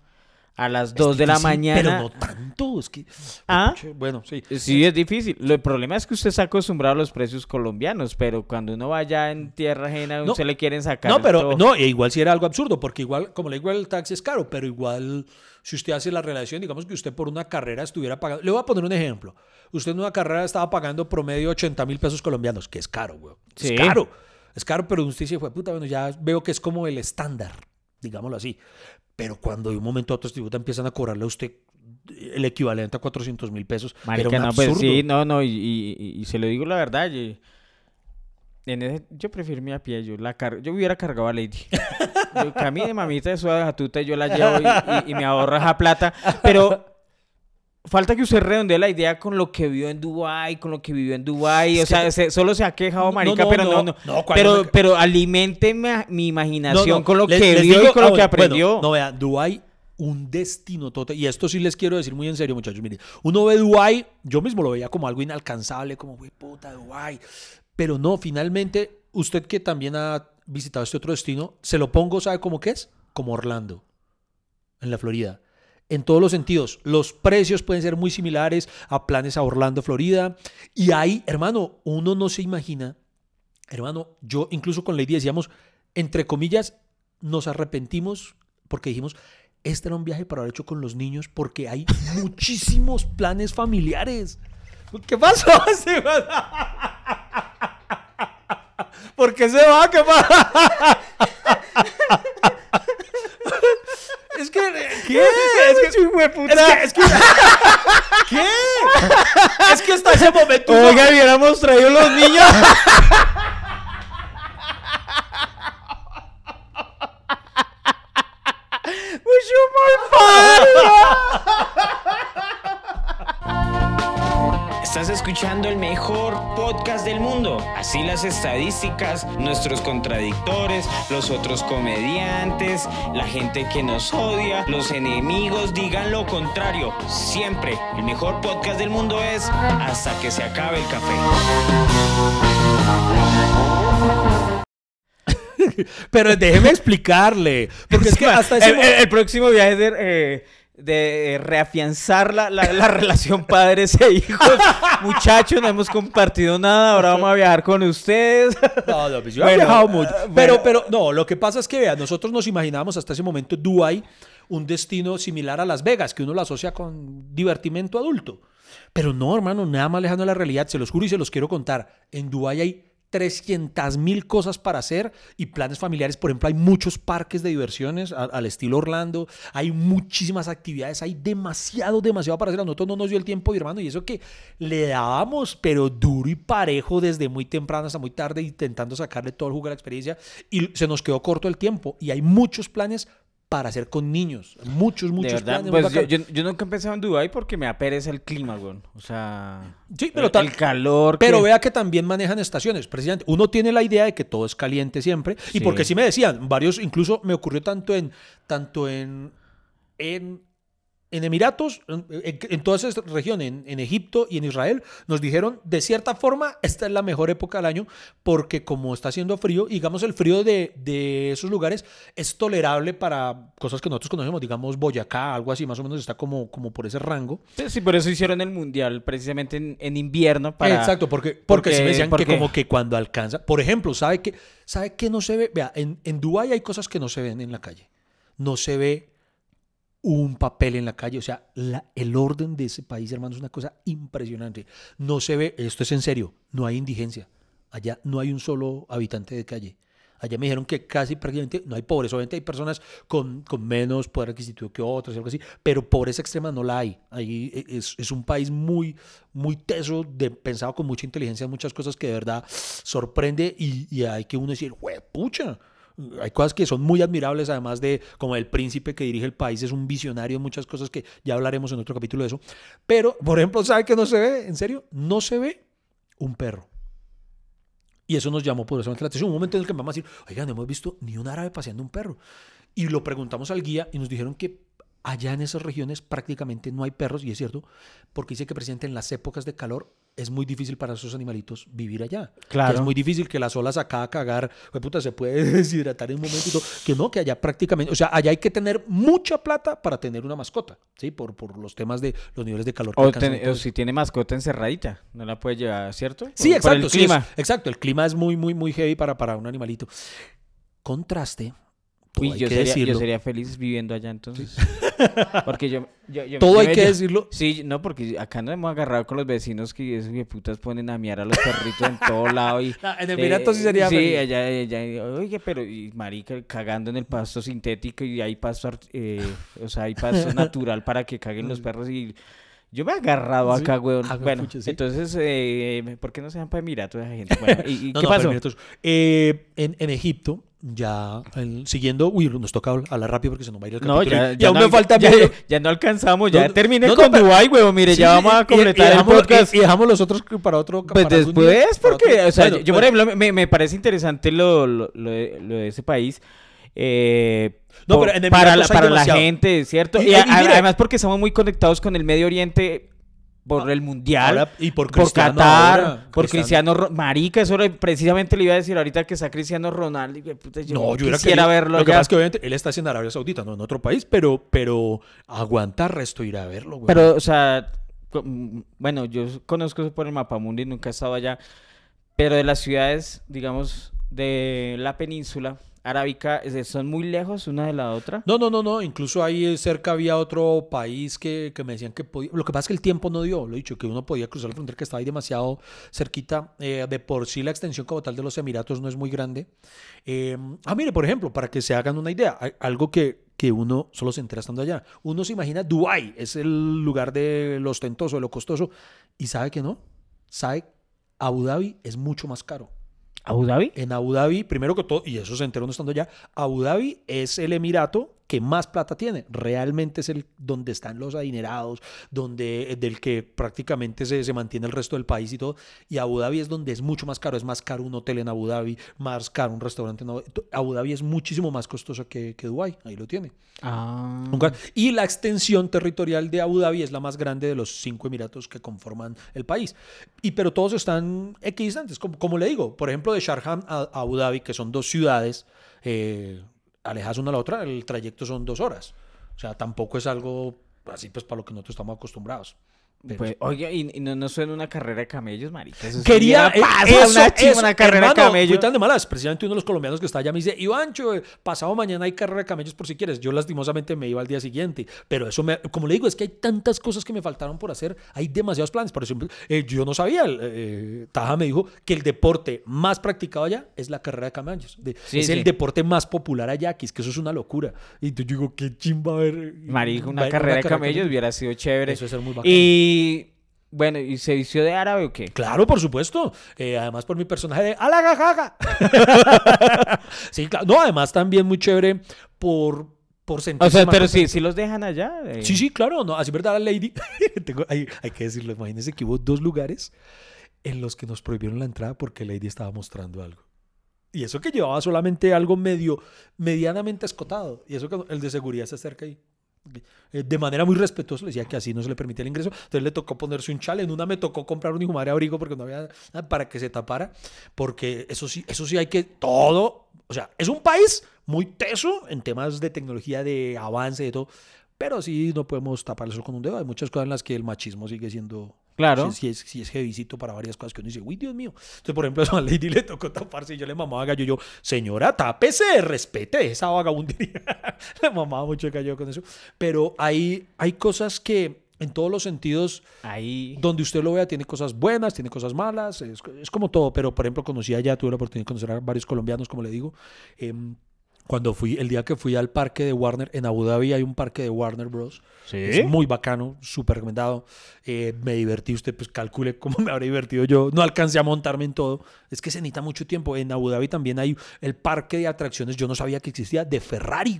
a las Es 2 de la mañana. Pero no tanto, es que... Ah. Bueno, sí. Sí, es difícil. Lo- El problema es que usted está acostumbrado a los precios colombianos, pero cuando uno vaya en tierra ajena, No. usted le quieren sacar. No, pero todo. no, e igual si era algo absurdo, porque igual, como le digo, el taxi es caro, pero igual si usted hace la relación, digamos que usted por una carrera estuviera pagando, le voy a poner un ejemplo, usted en una carrera estaba pagando promedio 80 mil pesos colombianos, que es caro, güey. Es Sí. caro, es caro, pero usted dice, fue puta, bueno, ya veo que es como el estándar, digámoslo así. Pero cuando de un momento a otro puta, empiezan a cobrarle a usted el equivalente a 400 mil pesos, Marica, no, pues sí, no, no, y, y- y- y se lo digo la verdad, y- en ese- yo prefiero irme a pie, yo, la car- yo hubiera cargado a Lady. Yo, camine, mamita, de suave jatuta, yo la llevo y me ahorro esa plata, pero falta que usted redondee la idea con lo que vio en Dubai, con lo que vivió en Dubai. O que sea, se- solo se ha quejado, marica, no, pero no, no, no. no, ¿cuál pero, no me- pero alimente mi, imaginación con lo les- que les vio digo- y con ah, lo que bueno, aprendió. no, vean, Dubái, un destino total. Y esto sí les quiero decir muy en serio, muchachos. Miren, uno ve Dubái, yo mismo lo veía como algo inalcanzable, como, güey, puta, Dubái. Pero no, finalmente, usted que también ha visitado este otro destino, se lo pongo, ¿sabe cómo que es? Como Orlando, en la Florida. En todos los sentidos, los precios pueden ser muy similares a planes a Orlando, Florida. Y ahí, hermano, uno no se imagina Hermano, yo incluso con Lady decíamos, entre comillas, nos arrepentimos porque dijimos, este era un viaje para haber hecho con los niños porque hay muchísimos planes familiares. ¿Qué pasó? ¿Por qué se va? ¿Qué pasa? Es que, ¿qué? Es que, es que, es que, ¿qué? Es que hasta ese momento Oiga, hubiéramos traído los niños. Nuestros contradictores, los otros comediantes, la gente que nos odia, los enemigos digan lo contrario. Siempre el mejor podcast del mundo es hasta que se acabe el café. Pero déjeme explicarle. Porque es que hasta ese el, el- el próximo viaje es de, eh, de reafianzar la, la- la relación padres e hijos. Muchachos, no hemos compartido nada, ahora vamos a viajar con ustedes. No, no, pues yo he Bueno, viajado mucho. ah, Pero, pero, no, lo que pasa es que, vean, nosotros nos imaginábamos hasta ese momento Dubai un destino similar a Las Vegas, que uno lo asocia con divertimento adulto. Pero no, hermano, nada más lejano a la realidad, se los juro y se los quiero contar. En Dubai hay 300 mil cosas para hacer y planes familiares. Por ejemplo, hay muchos parques de diversiones al estilo Orlando. Hay muchísimas actividades. Hay demasiado, demasiado para hacer. A nosotros no nos dio el tiempo, hermano. Y eso que le dábamos, pero duro y parejo desde muy temprano hasta muy tarde, intentando sacarle todo el jugo a la experiencia. Y se nos quedó corto el tiempo. Y hay muchos planes para hacer con niños. Muchos, De muchos verdad, planes. muy pues yo, bacanos. yo- yo nunca he pensado en Dubái porque me da pereza el clima, weón. O sea, Sí, pero el, tal- el calor. Pero que- vea que también manejan estaciones. Precisamente, uno tiene la idea de que todo es caliente siempre. Y porque sí me decían, varios, incluso me ocurrió tanto en, tanto en, en, en Emiratos, en, en- en toda esa región, en, en Egipto y en Israel, nos dijeron, de cierta forma, esta es la mejor época del año, porque como está haciendo frío, digamos, el frío de, de esos lugares es tolerable para cosas que nosotros conocemos, digamos, Boyacá, algo así, más o menos está como, como por ese rango. Sí, por eso hicieron el mundial, precisamente en, en invierno. Para... Exacto, porque, porque, me decían que como que cuando alcanza, por ejemplo, ¿sabe qué sabe qué no se ve? Vea, en, en Dubái hay cosas que no se ven en la calle. No se ve un papel en la calle, o sea, el orden de ese país, hermano, es una cosa impresionante. No se ve, esto es en serio, no hay indigencia. Allá no hay un solo habitante de calle. Allá me dijeron que casi prácticamente no hay pobreza. Obviamente hay personas con, con menos poder adquisitivo que otras algo así, pero pobreza extrema no la hay. Ahí e, es, es un país muy, muy teso, de, pensado con mucha inteligencia en muchas cosas que de verdad sorprende y, y hay que uno decir, pucha. Hay cosas que son muy admirables, además de como el príncipe que dirige el país es un visionario muchas cosas que ya hablaremos en otro capítulo de eso. Pero, por ejemplo, ¿sabe que no se ve? ¿En serio? No se ve un perro. Y eso nos llamó poderosamente la atención. Un momento en el que vamos a decir, oigan, no hemos visto ni un árabe paseando un perro. Y lo preguntamos al guía y nos dijeron que allá en esas regiones prácticamente no hay perros, y es cierto, porque dice que presidente en las épocas de calor es muy difícil para esos animalitos vivir allá. Claro. Que es muy difícil que las olas acá a cagar, "Jue puta, se puede deshidratar en un momento y todo. Que no, que allá prácticamente, o sea, allá hay que tener mucha plata para tener una mascota, ¿sí? Por, por los temas de los niveles de calor que O, ten- o si tiene mascota encerradita, no la puede llevar, ¿cierto? Sí, Por- por exacto. el sí, clima. es- exacto. El clima es muy, muy, muy heavy para, para un animalito. Contraste. Todo Uy, hay yo que sería, decirlo. yo sería feliz viviendo allá entonces. Porque yo, yo- yo- Todo yo hay me- que decirlo. Sí, no, porque acá nos hemos agarrado con los vecinos que esos putas ponen a miar a los perritos en todo lado. Y, en Emiratos sí sería Sí, feliz. allá, allá, oye, pero y marica cagando en el pasto sintético y hay pasto, eh, o sea, hay pasto natural para que caguen los perros y... Yo me he agarrado Sí. acá, weón. Bueno, sí. entonces, eh, ¿por qué no se van para Emiratos esa gente? Bueno, ¿y, y No, qué no, pasó? eh, en, en Egipto ya el- siguiendo, uy, nos toca hablar rápido porque se nos va a ir el No, capítulo. ya, y ya aún no, me falta ya, ya no alcanzamos, ya No, terminé no, no, con Dubai, huevón. Mire, Sí, ya vamos a completar y el dejamos- podcast. Y, dejamos los otros para otro. Pues para después, porque, o sea, Bueno, yo, por ejemplo, me, me parece interesante lo, lo, lo de, lo de ese país. eh, No, por- pero en para la, para la gente, ¿cierto? Y- Y, y a- mire- además porque estamos muy conectados con el Medio Oriente por el Mundial. Ahora- y por por Cristiano Qatar, ahora, por Cristiano. Cristiano, Marica, eso era- precisamente le iba a decir ahorita que está Cristiano Ronaldo. y, puta, yo No, yo quisiera querido- verlo Lo que allá. pasa es que obviamente él está en Arabia Saudita, no en otro país, pero, pero aguanta resto ir a verlo, güey. Pero, o sea, mm, bueno, yo conozco eso por el mapamundi, nunca he estado allá. Pero de las ciudades, digamos, de la península arábica, son muy lejos una de la otra. No, no, no, no. Incluso ahí eh, cerca había otro país que, que me decían que podía. Lo que pasa es que el tiempo no dio, lo he dicho, que uno podía cruzar la frontera, que estaba ahí demasiado cerquita. Eh, de por sí la extensión como tal de los Emiratos no es muy grande. Eh, ah, mire, por ejemplo, para que se hagan una idea, algo que, que uno solo se entera estando allá. Uno se imagina Dubái, es el lugar de lo ostentoso, de lo costoso, y sabe que no. Sabe, Abu Dhabi es mucho más caro. ¿Abu Dhabi? En Abu Dhabi, primero que todo, y eso se enteró no estando allá, Abu Dhabi es el emirato que más plata tiene. Realmente es el donde están los adinerados, donde del que prácticamente se, se mantiene el resto del país y todo. Y Abu Dhabi es donde es mucho más caro. Es más caro un hotel en Abu Dhabi, más caro un restaurante en Abu Dhabi. Abu Dhabi es muchísimo más costoso que, que Dubái. Ahí lo tiene. Ah. Y la extensión territorial de Abu Dhabi es la más grande de los cinco emiratos que conforman el país. Y pero todos están equidistantes. Como, como le digo, por ejemplo, de Sharjah a a Abu Dhabi, que son dos ciudades eh, alejadas una a la otra, el trayecto son dos horas. O sea, tampoco es algo así pues para lo que nosotros estamos acostumbrados. Pero- Pues, oye, ¿y, y no, no suena una carrera de camellos, marica? Eso sí Quería eh, pasado eso, una, eso, una carrera hermano, de camellos. tan de malas. Precisamente uno de los colombianos que está allá me dice, Ivancho, eh, pasado mañana hay carrera de camellos por si quieres. Yo lastimosamente me iba al día siguiente. Pero eso, me, como le digo, es que hay tantas cosas que me faltaron por hacer. Hay demasiados planes. Por ejemplo, eh, yo no sabía, el, eh, Taja me dijo que el deporte más practicado allá es la carrera de camellos. De- Sí, es sí. el deporte más popular allá, que es que eso es una locura. Y yo digo, qué chimba ver. Marica, una ver carrera de camellos hubiera sido chévere. Eso debe ser muy bacano. Y, bueno, ¿y se vistió de árabe o qué? Claro, por supuesto. Eh, además por mi personaje de ¡Alagajaja! sí, claro. No, además también muy chévere por, por sentirse O sea, pero sí, sí los dejan allá. eh. Sí, sí, claro. No, así verdad, la Lady. Tengo- hay, hay que decirlo. Imagínense que hubo dos lugares en los que nos prohibieron la entrada porque Lady estaba mostrando algo. Y eso que llevaba solamente algo medio, medianamente escotado. Y eso que el de seguridad se acerca ahí. Eh, De manera muy respetuosa le decía que así no se le permitía el ingreso. Entonces le tocó ponerse un chale. En una me tocó comprar un hijo madre abrigo porque no había nada para que se tapara. Porque eso sí, eso sí hay que todo. O sea, es un país muy teso en temas de tecnología, de avance, de todo. Pero sí no podemos tapar eso con un dedo. Hay muchas cosas en las que el machismo sigue siendo. Claro. Sí, sí es, sí es heavycito para varias cosas que uno dice, uy, Dios mío. Entonces, por ejemplo, a Lady le tocó taparse y yo le mamaba gallo. Yo, señora, tápese, respete esa vagabundería. le mamaba mucho gallo con eso. Pero hay, hay cosas que en todos los sentidos Ahí. donde usted lo vea, tiene cosas buenas, tiene cosas malas, es, es como todo, pero por ejemplo conocí allá, tuve la oportunidad de conocer a varios colombianos, como le digo. em, cuando fui, el día que fui al parque de Warner, en Abu Dhabi hay un parque de Warner Bros. Es muy bacano, súper recomendado. Eh, me divertí, usted pues calcule cómo me habré divertido yo. No alcancé a montarme en todo. Es que se necesita mucho tiempo. En Abu Dhabi también hay el parque de atracciones, yo no sabía que existía, de Ferrari.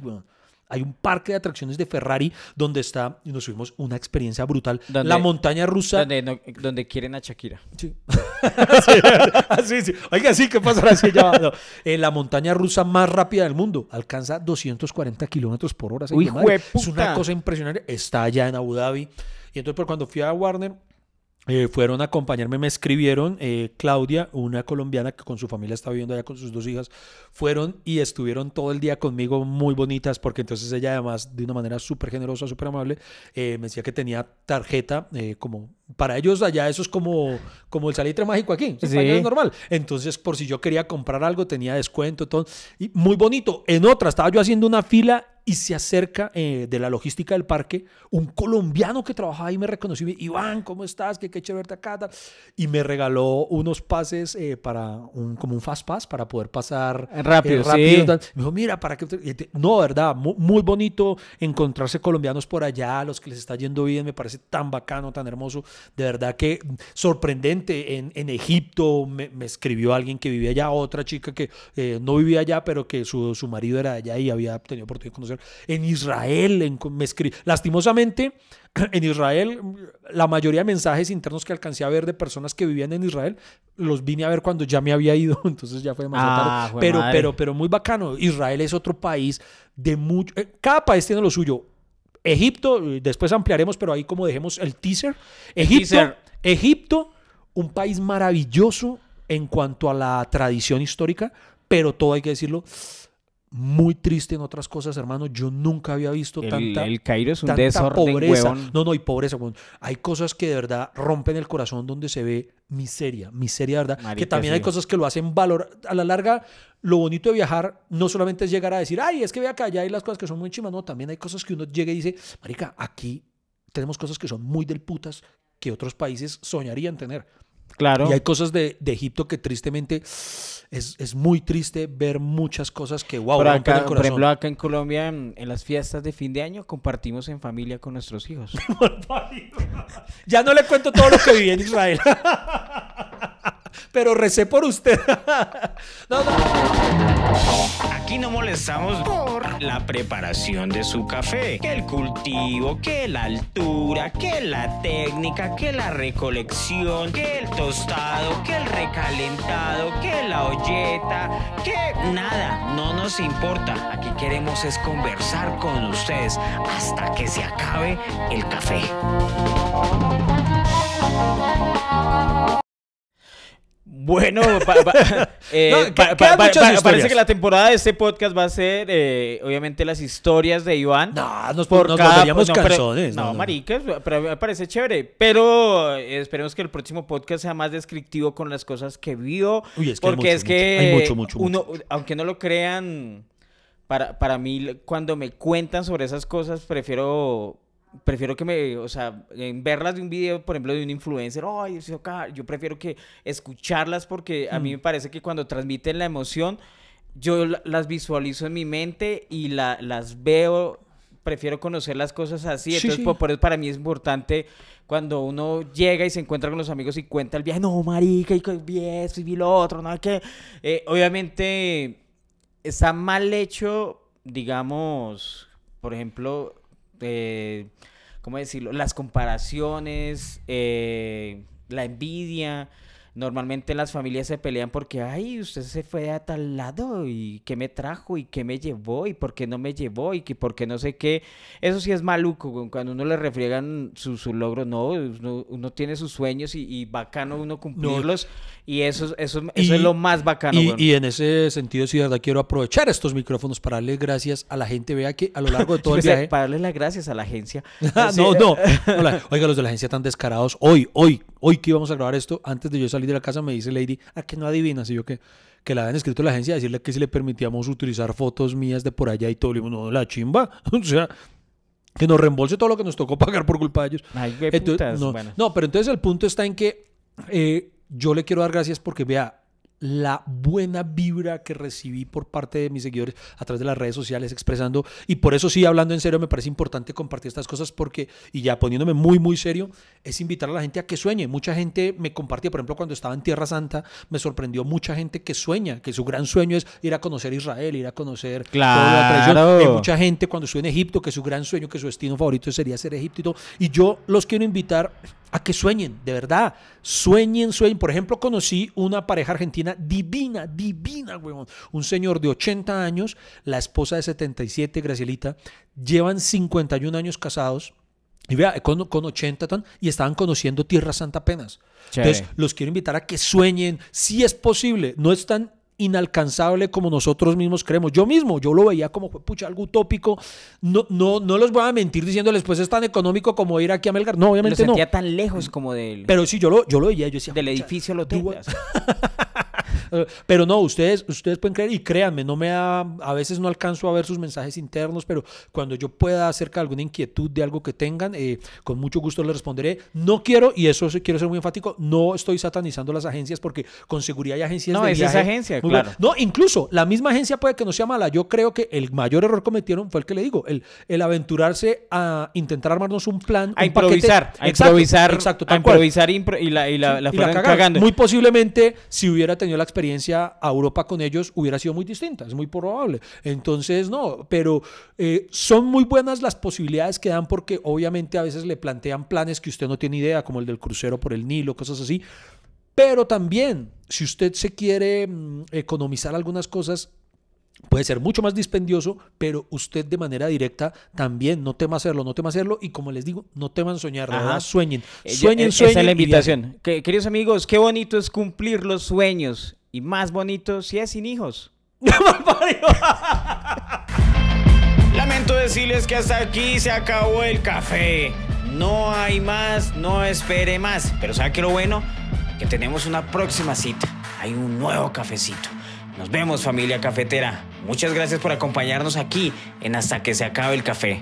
Hay un parque de atracciones de Ferrari donde está, y nos subimos una experiencia brutal. La montaña rusa. Donde, no- donde quieren a Shakira. Sí. sí, así, sí. Oiga, sí, ¿qué pasará si ella va? No. Eh, la montaña rusa más rápida del mundo alcanza 240 kilómetros por hora. Uy. Es una cosa impresionante. Está allá en Abu Dhabi. Y entonces, pues, cuando fui a Warner, eh, fueron a acompañarme, me escribieron eh, Claudia, una colombiana que con su familia está viviendo allá con sus dos hijas, fueron y estuvieron todo el día conmigo muy bonitas porque entonces ella además de una manera súper generosa, súper amable, eh, me decía que tenía tarjeta como... Para ellos allá eso es como, como el salitre mágico aquí, es normal. Entonces por si yo quería comprar algo tenía descuento, todo. Y muy bonito. En otra estaba yo haciendo una fila y se acerca eh, de la logística del parque un colombiano que trabajaba ahí me reconoció y me Iván, ¿cómo estás? Qué, qué chévere verte acá. tal". Y me regaló unos pases eh, para un, como un fast pass para poder pasar Rápido, sí. tal. Me dijo, mira, para que... No, verdad, mu- muy, bonito encontrarse colombianos por allá, los que les está yendo bien, me parece tan bacano, tan hermoso. De verdad que sorprendente. En, en Egipto me, me escribió alguien que vivía allá, otra chica que eh, no vivía allá, pero que su, su marido era allá y había tenido oportunidad de conocer. En Israel en- me escribió. Lastimosamente, en Israel, la mayoría de mensajes internos que alcancé a ver de personas que vivían en Israel, los vine a ver cuando ya me había ido, entonces ya fue demasiado Ah, tarde. Pero, madre. pero, pero muy bacano. Israel es otro país de mucho. eh, Cada país tiene lo suyo. Egipto, después ampliaremos, pero ahí como dejemos el teaser. Egipto, teaser. Egipto, un país maravilloso en cuanto a la tradición histórica, pero todo hay que decirlo, muy triste en otras cosas, hermano. Yo nunca había visto El, tanta el Cairo es un tanta desorden, pobreza. huevón. No, no, y pobreza. Hay cosas que de verdad rompen el corazón donde se ve miseria, miseria, de ¿verdad? que también hay cosas que lo hacen valor. A la larga, lo bonito de viajar no solamente es llegar a decir, ay, es que ve acá, allá hay las cosas que son muy chimas. No, también hay cosas que uno llega y dice, marica, aquí tenemos cosas que son muy del putas que otros países soñarían tener. Claro. Y hay cosas de, de Egipto que tristemente es, es muy triste ver muchas cosas que, wow, rompen acá, por ejemplo, acá en Colombia, en, en las fiestas de fin de año, compartimos en familia con nuestros hijos. Ya no le cuento todo lo que viví en Israel. Pero recé por usted. No, no. Aquí no molestamos por la preparación de su café, que el cultivo, que la altura, que la técnica, que la recolección, que el tostado, que el recalentado, que la olleta, que nada, no nos importa. Aquí queremos es conversar con ustedes hasta que se acabe el café. Bueno, pa- pa- eh, No, pa- parece que la temporada de este podcast va a ser, eh, obviamente, las historias de Iván. No, nos, por nos cada- volveríamos no, pero- canzones. No, maricas, pero me parece chévere. Pero eh, esperemos que el próximo podcast sea más descriptivo con las cosas que vio. Uy, es que hay porque mucho, es que mucho. Hay mucho, mucho, uno, aunque no lo crean, para, para mí, cuando me cuentan sobre esas cosas, prefiero prefiero que me, o sea, en verlas de un video, por ejemplo, de un influencer, acá", yo prefiero que escucharlas porque a Mm. mí me parece que cuando transmiten la emoción, yo la- las visualizo en mi mente y la- las veo, prefiero conocer las cosas así, Sí, entonces sí. Por, por eso para mí es importante cuando uno llega y se encuentra con los amigos y cuenta el viaje, no, marica, y vi esto y vi lo otro, no, que eh, obviamente está mal hecho, digamos, por ejemplo, eh, ¿cómo decirlo? Las comparaciones, eh, la envidia. Normalmente las familias se pelean porque, ay, usted se fue a tal lado y qué me trajo y qué me llevó y por qué no me llevó y que por qué no sé qué. Eso sí es maluco, cuando uno le refriegan su, su logro, no, uno, uno tiene sus sueños y, y bacano uno cumplirlos y eso, es- eso, eso Y- es lo más bacano. Y, y en ese sentido, sí, de verdad, quiero aprovechar estos micrófonos para darle gracias a la gente. Vea que a lo largo de todo el viaje. Para darle las gracias a la agencia. No, no. no, la- Oiga, los de la agencia tan descarados. Hoy, hoy, hoy que íbamos a grabar esto, antes de yo salir de la casa, me dice Lady, ¿a que no adivinas? Y yo que, que la habían escrito la agencia a decirle que si le permitíamos utilizar fotos mías de por allá y todo. Le digo, no, la chimba. O sea, que nos reembolse todo lo que nos tocó pagar por culpa de ellos. Ay, güey, Entonces, putas, no, bueno. no, pero entonces el punto está en que eh, yo le quiero dar gracias porque vea la buena vibra que recibí por parte de mis seguidores a través de las redes sociales expresando y por eso sí hablando en serio me parece importante compartir estas cosas porque y ya poniéndome muy muy serio es invitar a la gente a que sueñe mucha gente me compartía por ejemplo cuando estaba en Tierra Santa me sorprendió mucha gente que sueña que su gran sueño es ir a conocer Israel ir a conocer toda la. Claro. Hay mucha gente cuando estuve en Egipto que su gran sueño, que su destino favorito sería ser Egipto y todo. Y yo los quiero invitar a que sueñen, de verdad. Sueñen, sueñen. Por ejemplo, conocí una pareja argentina divina, divina, huevón. Un señor de 80 años, la esposa de 77, Gracielita. Llevan 51 años casados. Y vea, con, con 80 tan, y estaban conociendo Tierra Santa apenas. Chévere. Entonces, los quiero invitar a que sueñen, si es posible, no es tan inalcanzable como nosotros mismos creemos. Yo mismo, yo lo veía como, pucha, algo utópico. No, no, no los voy a mentir diciéndoles, pues es tan económico como ir aquí a Melgar. No, lo obviamente no. sentía tan lejos como del, Pero sí, yo lo, yo lo veía, yo decía, del "Pucha, edificio lo. Eh, Pero no, ustedes, ustedes pueden creer y créanme, no me da, a veces no alcanzo a ver sus mensajes internos, pero cuando yo pueda acerca de alguna inquietud de algo que tengan, eh, con mucho gusto les responderé. No quiero, y eso sí quiero ser muy enfático, no estoy satanizando las agencias porque con seguridad hay agencias No, de es esa viaje agencia, muy claro. No, incluso la misma agencia puede que no sea mala. Yo creo que el mayor error cometieron fue el que le digo, el, el aventurarse a intentar armarnos un plan, A un paquete- improvisar, a Exacto, improvisar, exacto, a improvisar impro- y la, y la, la Y fueron cagaron. cagando. Muy posiblemente, si hubiera tenido la experiencia a Europa con ellos, hubiera sido muy distinta. Es muy probable. Entonces, no, pero eh, son muy buenas las posibilidades que dan porque obviamente a veces le plantean planes que usted no tiene idea, como el del crucero por el Nilo, cosas así. Pero también, si usted se quiere mm, economizar algunas cosas, puede ser mucho más dispendioso, pero usted de manera directa también no tema hacerlo, no tema hacerlo. Y como les digo, no teman soñar, verdad, sueñen. Eh, ya- Sueñen, eh, sueñen. Esa es la invitación. Que- queridos amigos, qué bonito es cumplir los sueños. Y más bonito si es sin hijos. Lamento decirles que hasta aquí se acabó el café. No hay más, no espere más. Pero ¿sabe qué lo bueno? Que tenemos una próxima cita. Hay un nuevo cafecito. Nos vemos familia cafetera. Muchas gracias por acompañarnos aquí en Hasta que se acabe el café.